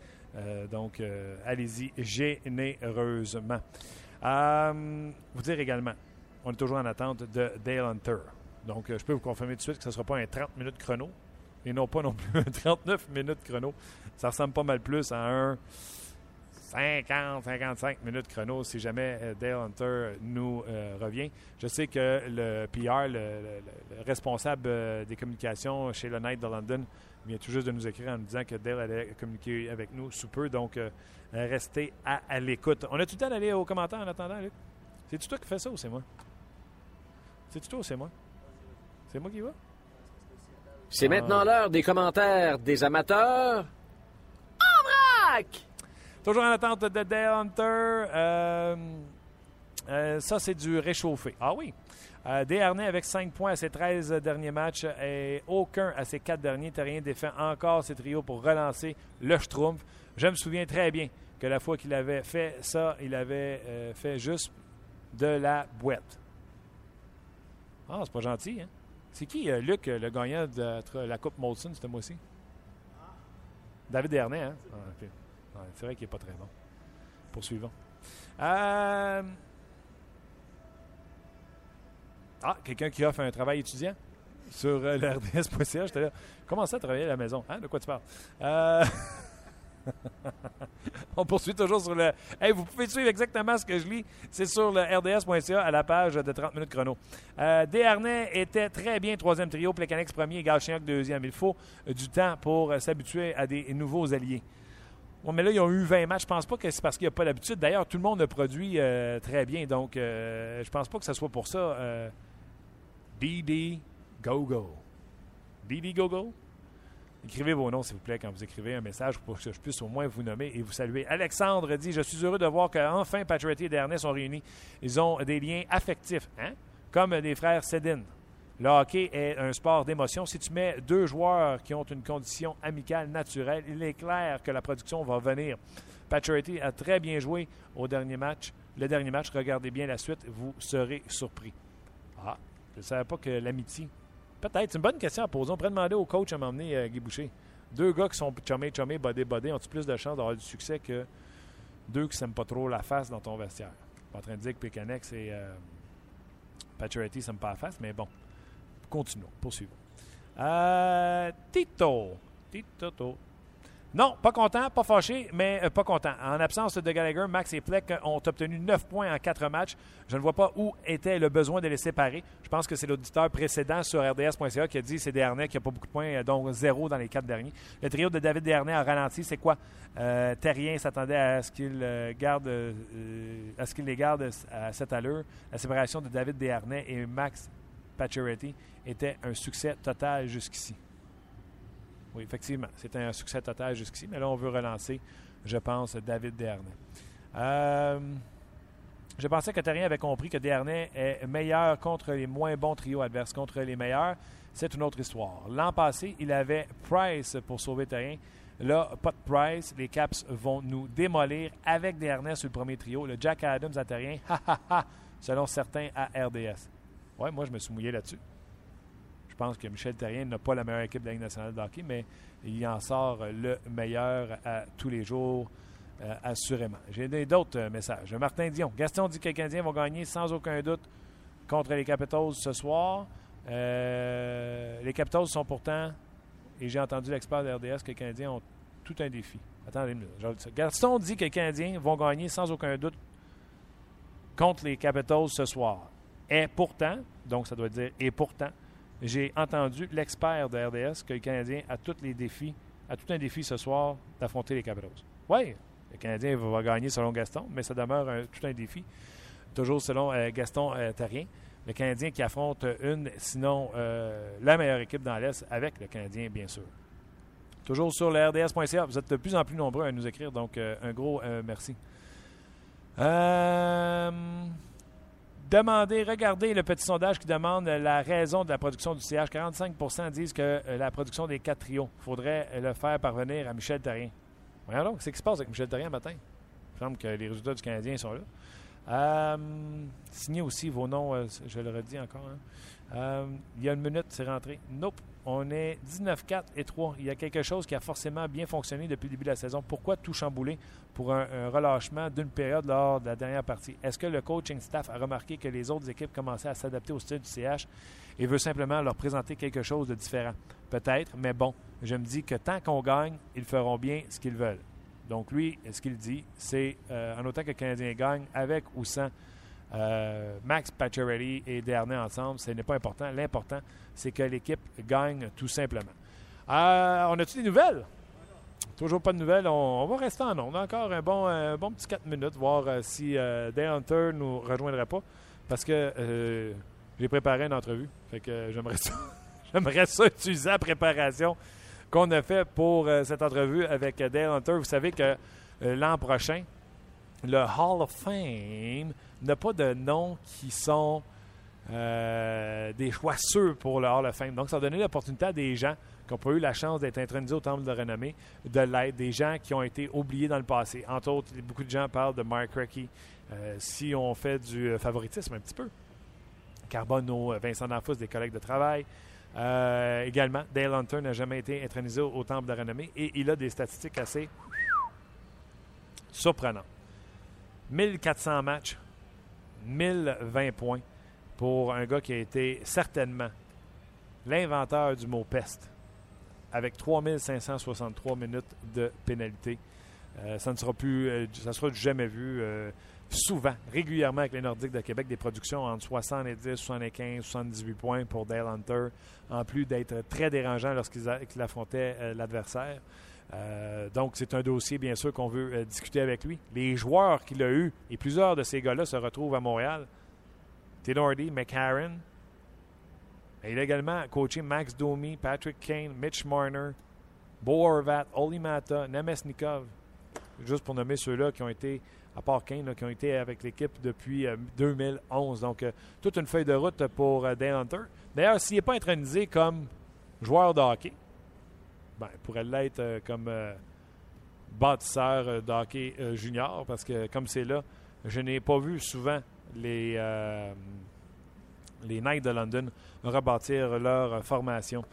Donc, allez-y généreusement. Vous dire également, on est toujours en attente de Dale Hunter. Donc, je peux vous confirmer tout de suite que ce ne sera pas un 30 minutes chrono et non pas non plus un 39 minutes chrono. Ça ressemble pas mal plus à un 50-55 minutes chrono si jamais euh, Dale Hunter nous euh, revient. Je sais que le PR, le, le- le responsable euh, des communications chez le Knight de London, vient tout juste de nous écrire en nous disant que Dale allait communiquer avec nous sous peu. Donc, restez à, à l'écoute. On a tout le temps d'aller aux commentaires en attendant, Luc? C'est-tu toi qui fais ça ou c'est moi? C'est-tu toi ou c'est moi? C'est moi qui va? C'est maintenant l'heure des commentaires des amateurs. Vrac! Toujours en attente de Dale Hunter. Euh, euh, ça, c'est du réchauffé. Ah oui. Euh, Desharnais avec 5 points à ses 13 derniers matchs et aucun à ses 4 derniers. Terrien défend encore ses trios pour relancer le Schtroumpf. Je me souviens très bien que la fois qu'il avait fait ça, il avait euh, fait juste de la boîte. Ah, c'est pas gentil, hein? C'est qui, euh, Luc, le gagnant de la Coupe Molson ce mois-ci? David Desharnais, hein? Ah, c'est vrai qu'il n'est pas très bon. Poursuivons. Euh... Ah, quelqu'un qui offre un travail étudiant sur euh, le RDS.ca. J'étais là. Comment ça, travailler à la maison? Hein? De quoi tu parles? Euh... On poursuit toujours sur le. Hey, vous pouvez suivre exactement ce que je lis. C'est sur le RDS.ca à la page de 30 minutes chrono. Euh, était très bien troisième trio, Plecanex premier, Galchenyuk deuxième. Il faut du temps pour s'habituer à des nouveaux alliés. Ouais, mais là, ils ont eu 20 matchs. Je pense pas que c'est parce qu'il n'y a pas d'habitude. D'ailleurs, tout le monde a produit euh, très bien. Donc, euh, je pense pas que ce soit pour ça. Euh, Go Go. BD Go Go. Écrivez vos noms, s'il vous plaît, quand vous écrivez un message pour que je puisse au moins vous nommer et vous saluer. Alexandre dit Je suis heureux de voir qu'enfin Patrick et Dernay sont réunis. Ils ont des liens affectifs, hein? comme les frères Sedin. Le hockey est un sport d'émotion. Si tu mets deux joueurs qui ont une condition amicale naturelle, il est clair que la production va venir. Pacioretty a très bien joué au dernier match. Le dernier match, regardez bien la suite, vous serez surpris. Ah, je ne savais pas que l'amitié. Peut-être, c'est une bonne question à poser. On pourrait demander au coach à m'emmener euh, Guy Boucher. Deux gars qui sont chumés, chumés, bodés, bodés, ont-ils plus de chances d'avoir du succès que deux qui s'aiment pas trop la face dans ton vestiaire? Je suis pas en train de dire que Pécanex et euh, Pacioretty s'aiment pas la face, mais bon. Continuons, poursuivons. Euh, Tito. Tito. Non, pas content, pas fâché, mais euh, pas content. En absence de Gallagher, Max et Fleck ont obtenu 9 points en 4 matchs. Je ne vois pas où était le besoin de les séparer. Je pense que c'est l'auditeur précédent sur RDS.ca qui a dit c'est Desharnais qui n'a pas beaucoup de points, euh, donc zéro dans les 4 derniers. Le trio de David Desharnais a ralenti. C'est quoi? Euh, Terrien s'attendait à ce qu'il euh, garde euh, à ce qu'il les garde à cette allure. La séparation de David Desharnais et Max Pacioretty était un succès total jusqu'ici. Oui, effectivement, c'était un succès total jusqu'ici, mais là, on veut relancer, je pense, David Desharnais. Euh, je pensais que Terrien avait compris que Desharnais est meilleur contre les moins bons trios adverses. Contre les meilleurs, c'est une autre histoire. L'an passé, il avait Price pour sauver Terrien. Là, pas de Price. Les Caps vont nous démolir avec Desharnais sur le premier trio. Le Jack Adams à Terrien, ha ha ha, selon certains à RDS. Ouais, moi, je me suis mouillé là-dessus. Je pense que Michel Terrien n'a pas la meilleure équipe de la Ligue nationale de hockey, mais il en sort le meilleur à tous les jours, euh, assurément. J'ai d'autres euh, messages. Martin Dion. Gaston dit que les Canadiens vont gagner sans aucun doute contre les Capitals ce soir. Euh, les Capitals sont pourtant, et j'ai entendu l'expert de RDS, que les Canadiens ont tout un défi. Attendez une minute. Gaston dit que les Canadiens vont gagner sans aucun doute contre les Capitals ce soir. Et pourtant, donc ça doit dire et pourtant, j'ai entendu l'expert de RDS que le Canadien a tous les défis, a tout un défi ce soir d'affronter les Capitals. Oui, le Canadien va gagner selon Gaston, mais ça demeure tout un défi. Toujours selon euh, Gaston euh, Terrien. Le Canadien qui affronte une, sinon euh, la meilleure équipe dans l'Est, avec le Canadien, bien sûr. Toujours sur le RDS.ca. Vous êtes de plus en plus nombreux à nous écrire, donc un gros merci. Demandez, regardez le petit sondage qui demande la raison de la production du CH. 45% disent que euh, la production des quatre trios, il faudrait euh, le faire parvenir à Michel Terrien. Voyons donc, c'est ce qui se passe avec Michel Terrien matin? Il semble que les résultats du Canadien sont là. Euh, signez aussi vos noms, je le redis encore. hein. Il y a une minute, c'est rentré. Nope. On est 19-4 et 3. Il y a quelque chose qui a forcément bien fonctionné depuis le début de la saison. Pourquoi tout chambouler pour un, relâchement d'une période lors de la dernière partie? Est-ce que le coaching staff a remarqué que les autres équipes commençaient à s'adapter au style du CH et veut simplement leur présenter quelque chose de différent? Peut-être, mais bon, je me dis que tant qu'on gagne, ils feront bien ce qu'ils veulent. Donc lui, ce qu'il dit, c'est euh, en autant que le Canadien gagne, avec ou sans euh, Max Pacioretty et Dernay ensemble, ce n'est pas important. L'important, c'est que l'équipe gagne tout simplement. Euh, on a-tu des nouvelles? Toujours pas de nouvelles. On, va rester en ondes. Encore un bon, un bon petit 4 minutes, voir euh, si euh, Dale Hunter nous rejoindrait pas. Parce que j'ai préparé une entrevue. Fait que j'aimerais ça, ça utiliser la préparation qu'on a fait pour cette entrevue avec Dale Hunter. Vous savez que l'an prochain, le Hall of Fame n'a pas de noms qui sont euh, des choix sûrs pour le Hall of Fame. Donc, ça a donné l'opportunité à des gens qui n'ont pas eu la chance d'être intronisés au Temple de renommée de l'être, des gens qui ont été oubliés dans le passé. Entre autres, beaucoup de gens parlent de Mark Recchi. Euh, si on fait du euh, favoritisme un petit peu, Carbonneau, Vincent D'Anfos, des collègues de travail. Également, Dale Hunter n'a jamais été intronisé au, au Temple de renommée et il a des statistiques assez surprenantes. 1400 matchs, 1020 points pour un gars qui a été certainement l'inventeur du mot peste avec 3563 minutes de pénalité. Euh, ça ne sera plus, euh, ça sera jamais vu. euh, souvent, régulièrement avec les Nordiques de Québec, des productions entre 70, 75, 78 points pour Dale Hunter, en plus d'être très dérangeant lorsqu'il affrontait l'adversaire. Euh, donc, c'est un dossier, bien sûr, qu'on veut euh, discuter avec lui. Les joueurs qu'il a eus, et plusieurs de ces gars-là se retrouvent à Montréal. Tenordi, McCarron. Et il a également coaché Max Domi, Patrick Kane, Mitch Marner, Bo Horvat, Oli Mata, Nemesnikov. Juste pour nommer ceux-là qui ont été, à part Kane, qui ont été avec l'équipe depuis euh, 2011. Donc, euh, toute une feuille de route pour Dale Hunter. D'ailleurs, s'il n'est pas intronisé comme joueur de hockey, ben, pourrait l'être euh, comme euh, bâtisseur euh, de hockey euh, junior, parce que comme c'est là, je n'ai pas vu souvent les, les Knights de London rebâtir leur formation.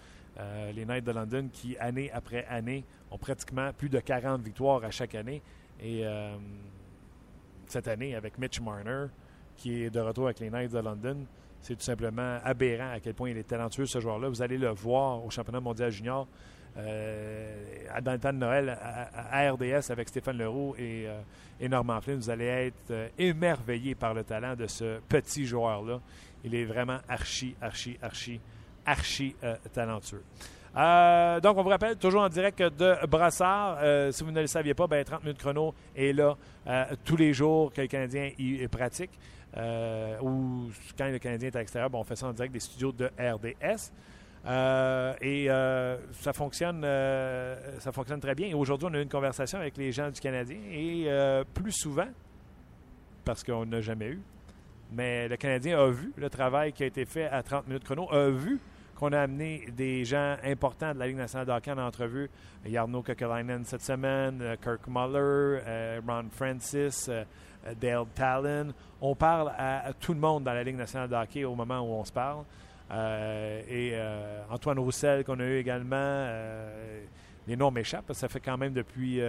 Les Knights de London qui, année après année, ont pratiquement plus de 40 victoires à chaque année. Et cette année, avec Mitch Marner, qui est de retour avec les Knights de London, c'est tout simplement aberrant à quel point il est talentueux, ce joueur-là. Vous allez le voir au championnat mondial junior euh, dans le de Noël à, RDS avec Stéphane Leroux et, euh, et Normand Flynn. Vous allez être euh, émerveillés par le talent de ce petit joueur-là. Il est vraiment archi, archi, archi, archi euh, talentueux. Euh, donc, on vous rappelle, toujours en direct de Brassard. Si vous ne le saviez pas, ben, 30 minutes chrono est là tous les jours que le Canadien y pratique. Ou quand le Canadien est à l'extérieur, ben, on fait ça en direct des studios de RDS. Euh, et euh, ça fonctionne euh, ça fonctionne très bien. Aujourd'hui, on a eu une conversation avec les gens du Canadien et plus souvent, parce qu'on n'a jamais eu, mais le Canadien a vu le travail qui a été fait à 30 minutes chrono, a vu qu'on a amené des gens importants de la Ligue nationale de hockey en entrevue. Jarno Kekalainen cette semaine, Kirk Muller, Ron Francis, Dale Talon. On parle à, tout le monde dans la Ligue nationale de hockey au moment où on se parle. Euh, et euh, Antoine Roussel qu'on a eu également. euh, les noms m'échappent, ça fait quand même depuis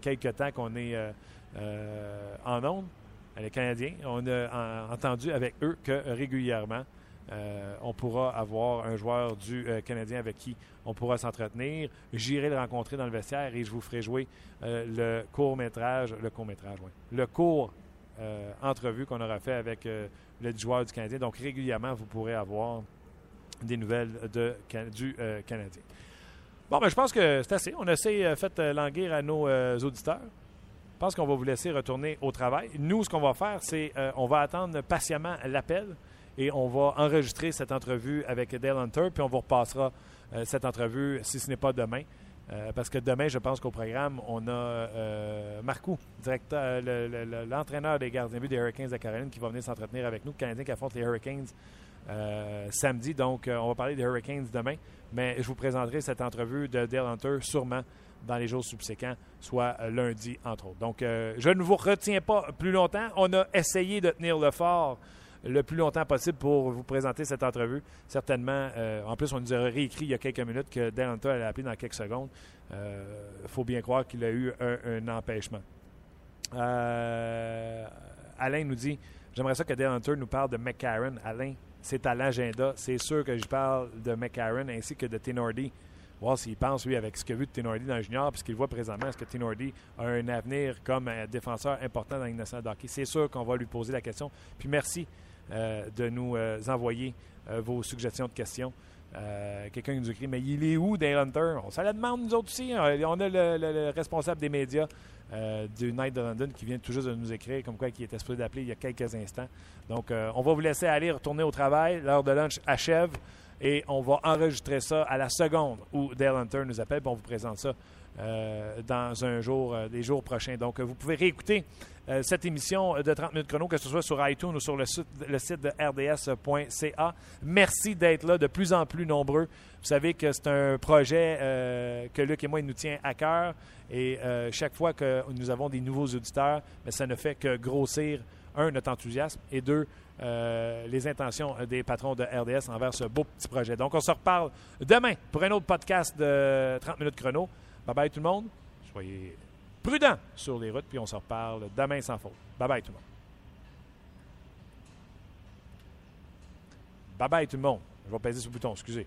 quelques temps qu'on est en onde. Les Canadiens, on a en- entendu avec eux que régulièrement, on pourra avoir un joueur du Canadien avec qui on pourra s'entretenir. J'irai le rencontrer dans le vestiaire et je vous ferai jouer le court-métrage, le court-métrage, oui, le court entrevue qu'on aura fait avec le joueur du Canadien. Donc régulièrement, vous pourrez avoir des nouvelles du euh, Canadien. Bon, ben, je pense que c'est assez. On a assez euh, fait euh, languir à nos auditeurs. Je pense qu'on va vous laisser retourner au travail. Nous, ce qu'on va faire, c'est euh, on va attendre patiemment l'appel et on va enregistrer cette entrevue avec Dale Hunter, puis on vous repassera cette entrevue, si ce n'est pas demain. Parce que demain, je pense qu'au programme, on a euh, Marcoux, l'entraîneur des gardiens de but des Hurricanes de Caroline, qui va venir s'entretenir avec nous, le Canadien qui affronte les Hurricanes euh, samedi. Donc, euh, on va parler des Hurricanes demain, mais je vous présenterai cette entrevue de Dale Hunter sûrement dans les jours subséquents, soit euh, lundi, entre autres. Donc, je ne vous retiens pas plus longtemps. On a essayé de tenir le fort le plus longtemps possible pour vous présenter cette entrevue. Certainement, en plus, on nous a réécrit il y a quelques minutes que Dale Hunter allait appeler dans quelques secondes. Il faut bien croire qu'il a eu un, empêchement. Alain nous dit J'aimerais ça que Dale Hunter nous parle de McCarron. Alain, c'est à l'agenda. C'est sûr que je parle de McCarron ainsi que de Tenordi. Voir s'il pense, lui, avec ce qu'il vu de Tenordi dans le junior, puis ce qu'il voit présentement, est-ce que Tenordi a un avenir comme un défenseur important dans la nationale hockey? C'est sûr qu'on va lui poser la question. Puis merci euh, de nous euh, envoyer euh, vos suggestions de questions. Euh, Quelqu'un nous écrit Mais il est où, Dale Hunter? On se la demande, nous autres aussi. hein. On a le, le- le responsable des médias euh, du Night de London qui vient tout juste de nous écrire, comme quoi il était supposé d'appeler il y a quelques instants. Donc, euh, on va vous laisser aller retourner au travail. L'heure de lunch achève et on va enregistrer ça à la seconde où Dale Hunter nous appelle. On vous présente ça euh, dans un jour, euh, des jours prochains. Donc, vous pouvez réécouter euh, cette émission de 30 minutes chrono, que ce soit sur iTunes ou sur le site, de rds.ca. Merci d'être là, de plus en plus nombreux. Vous savez que c'est un projet que Luc et moi, il nous tient à cœur. Et chaque fois que nous avons des nouveaux auditeurs, mais ça ne fait que grossir, un, notre enthousiasme, et deux, les intentions des patrons de RDS envers ce beau petit projet. Donc, on se reparle demain pour un autre podcast de 30 minutes chrono. Bye bye tout le monde. Soyez prudents sur les routes, puis on se reparle demain sans faute. Bye bye tout le monde. Bye bye tout le monde. Je vais peser le bouton, excusez.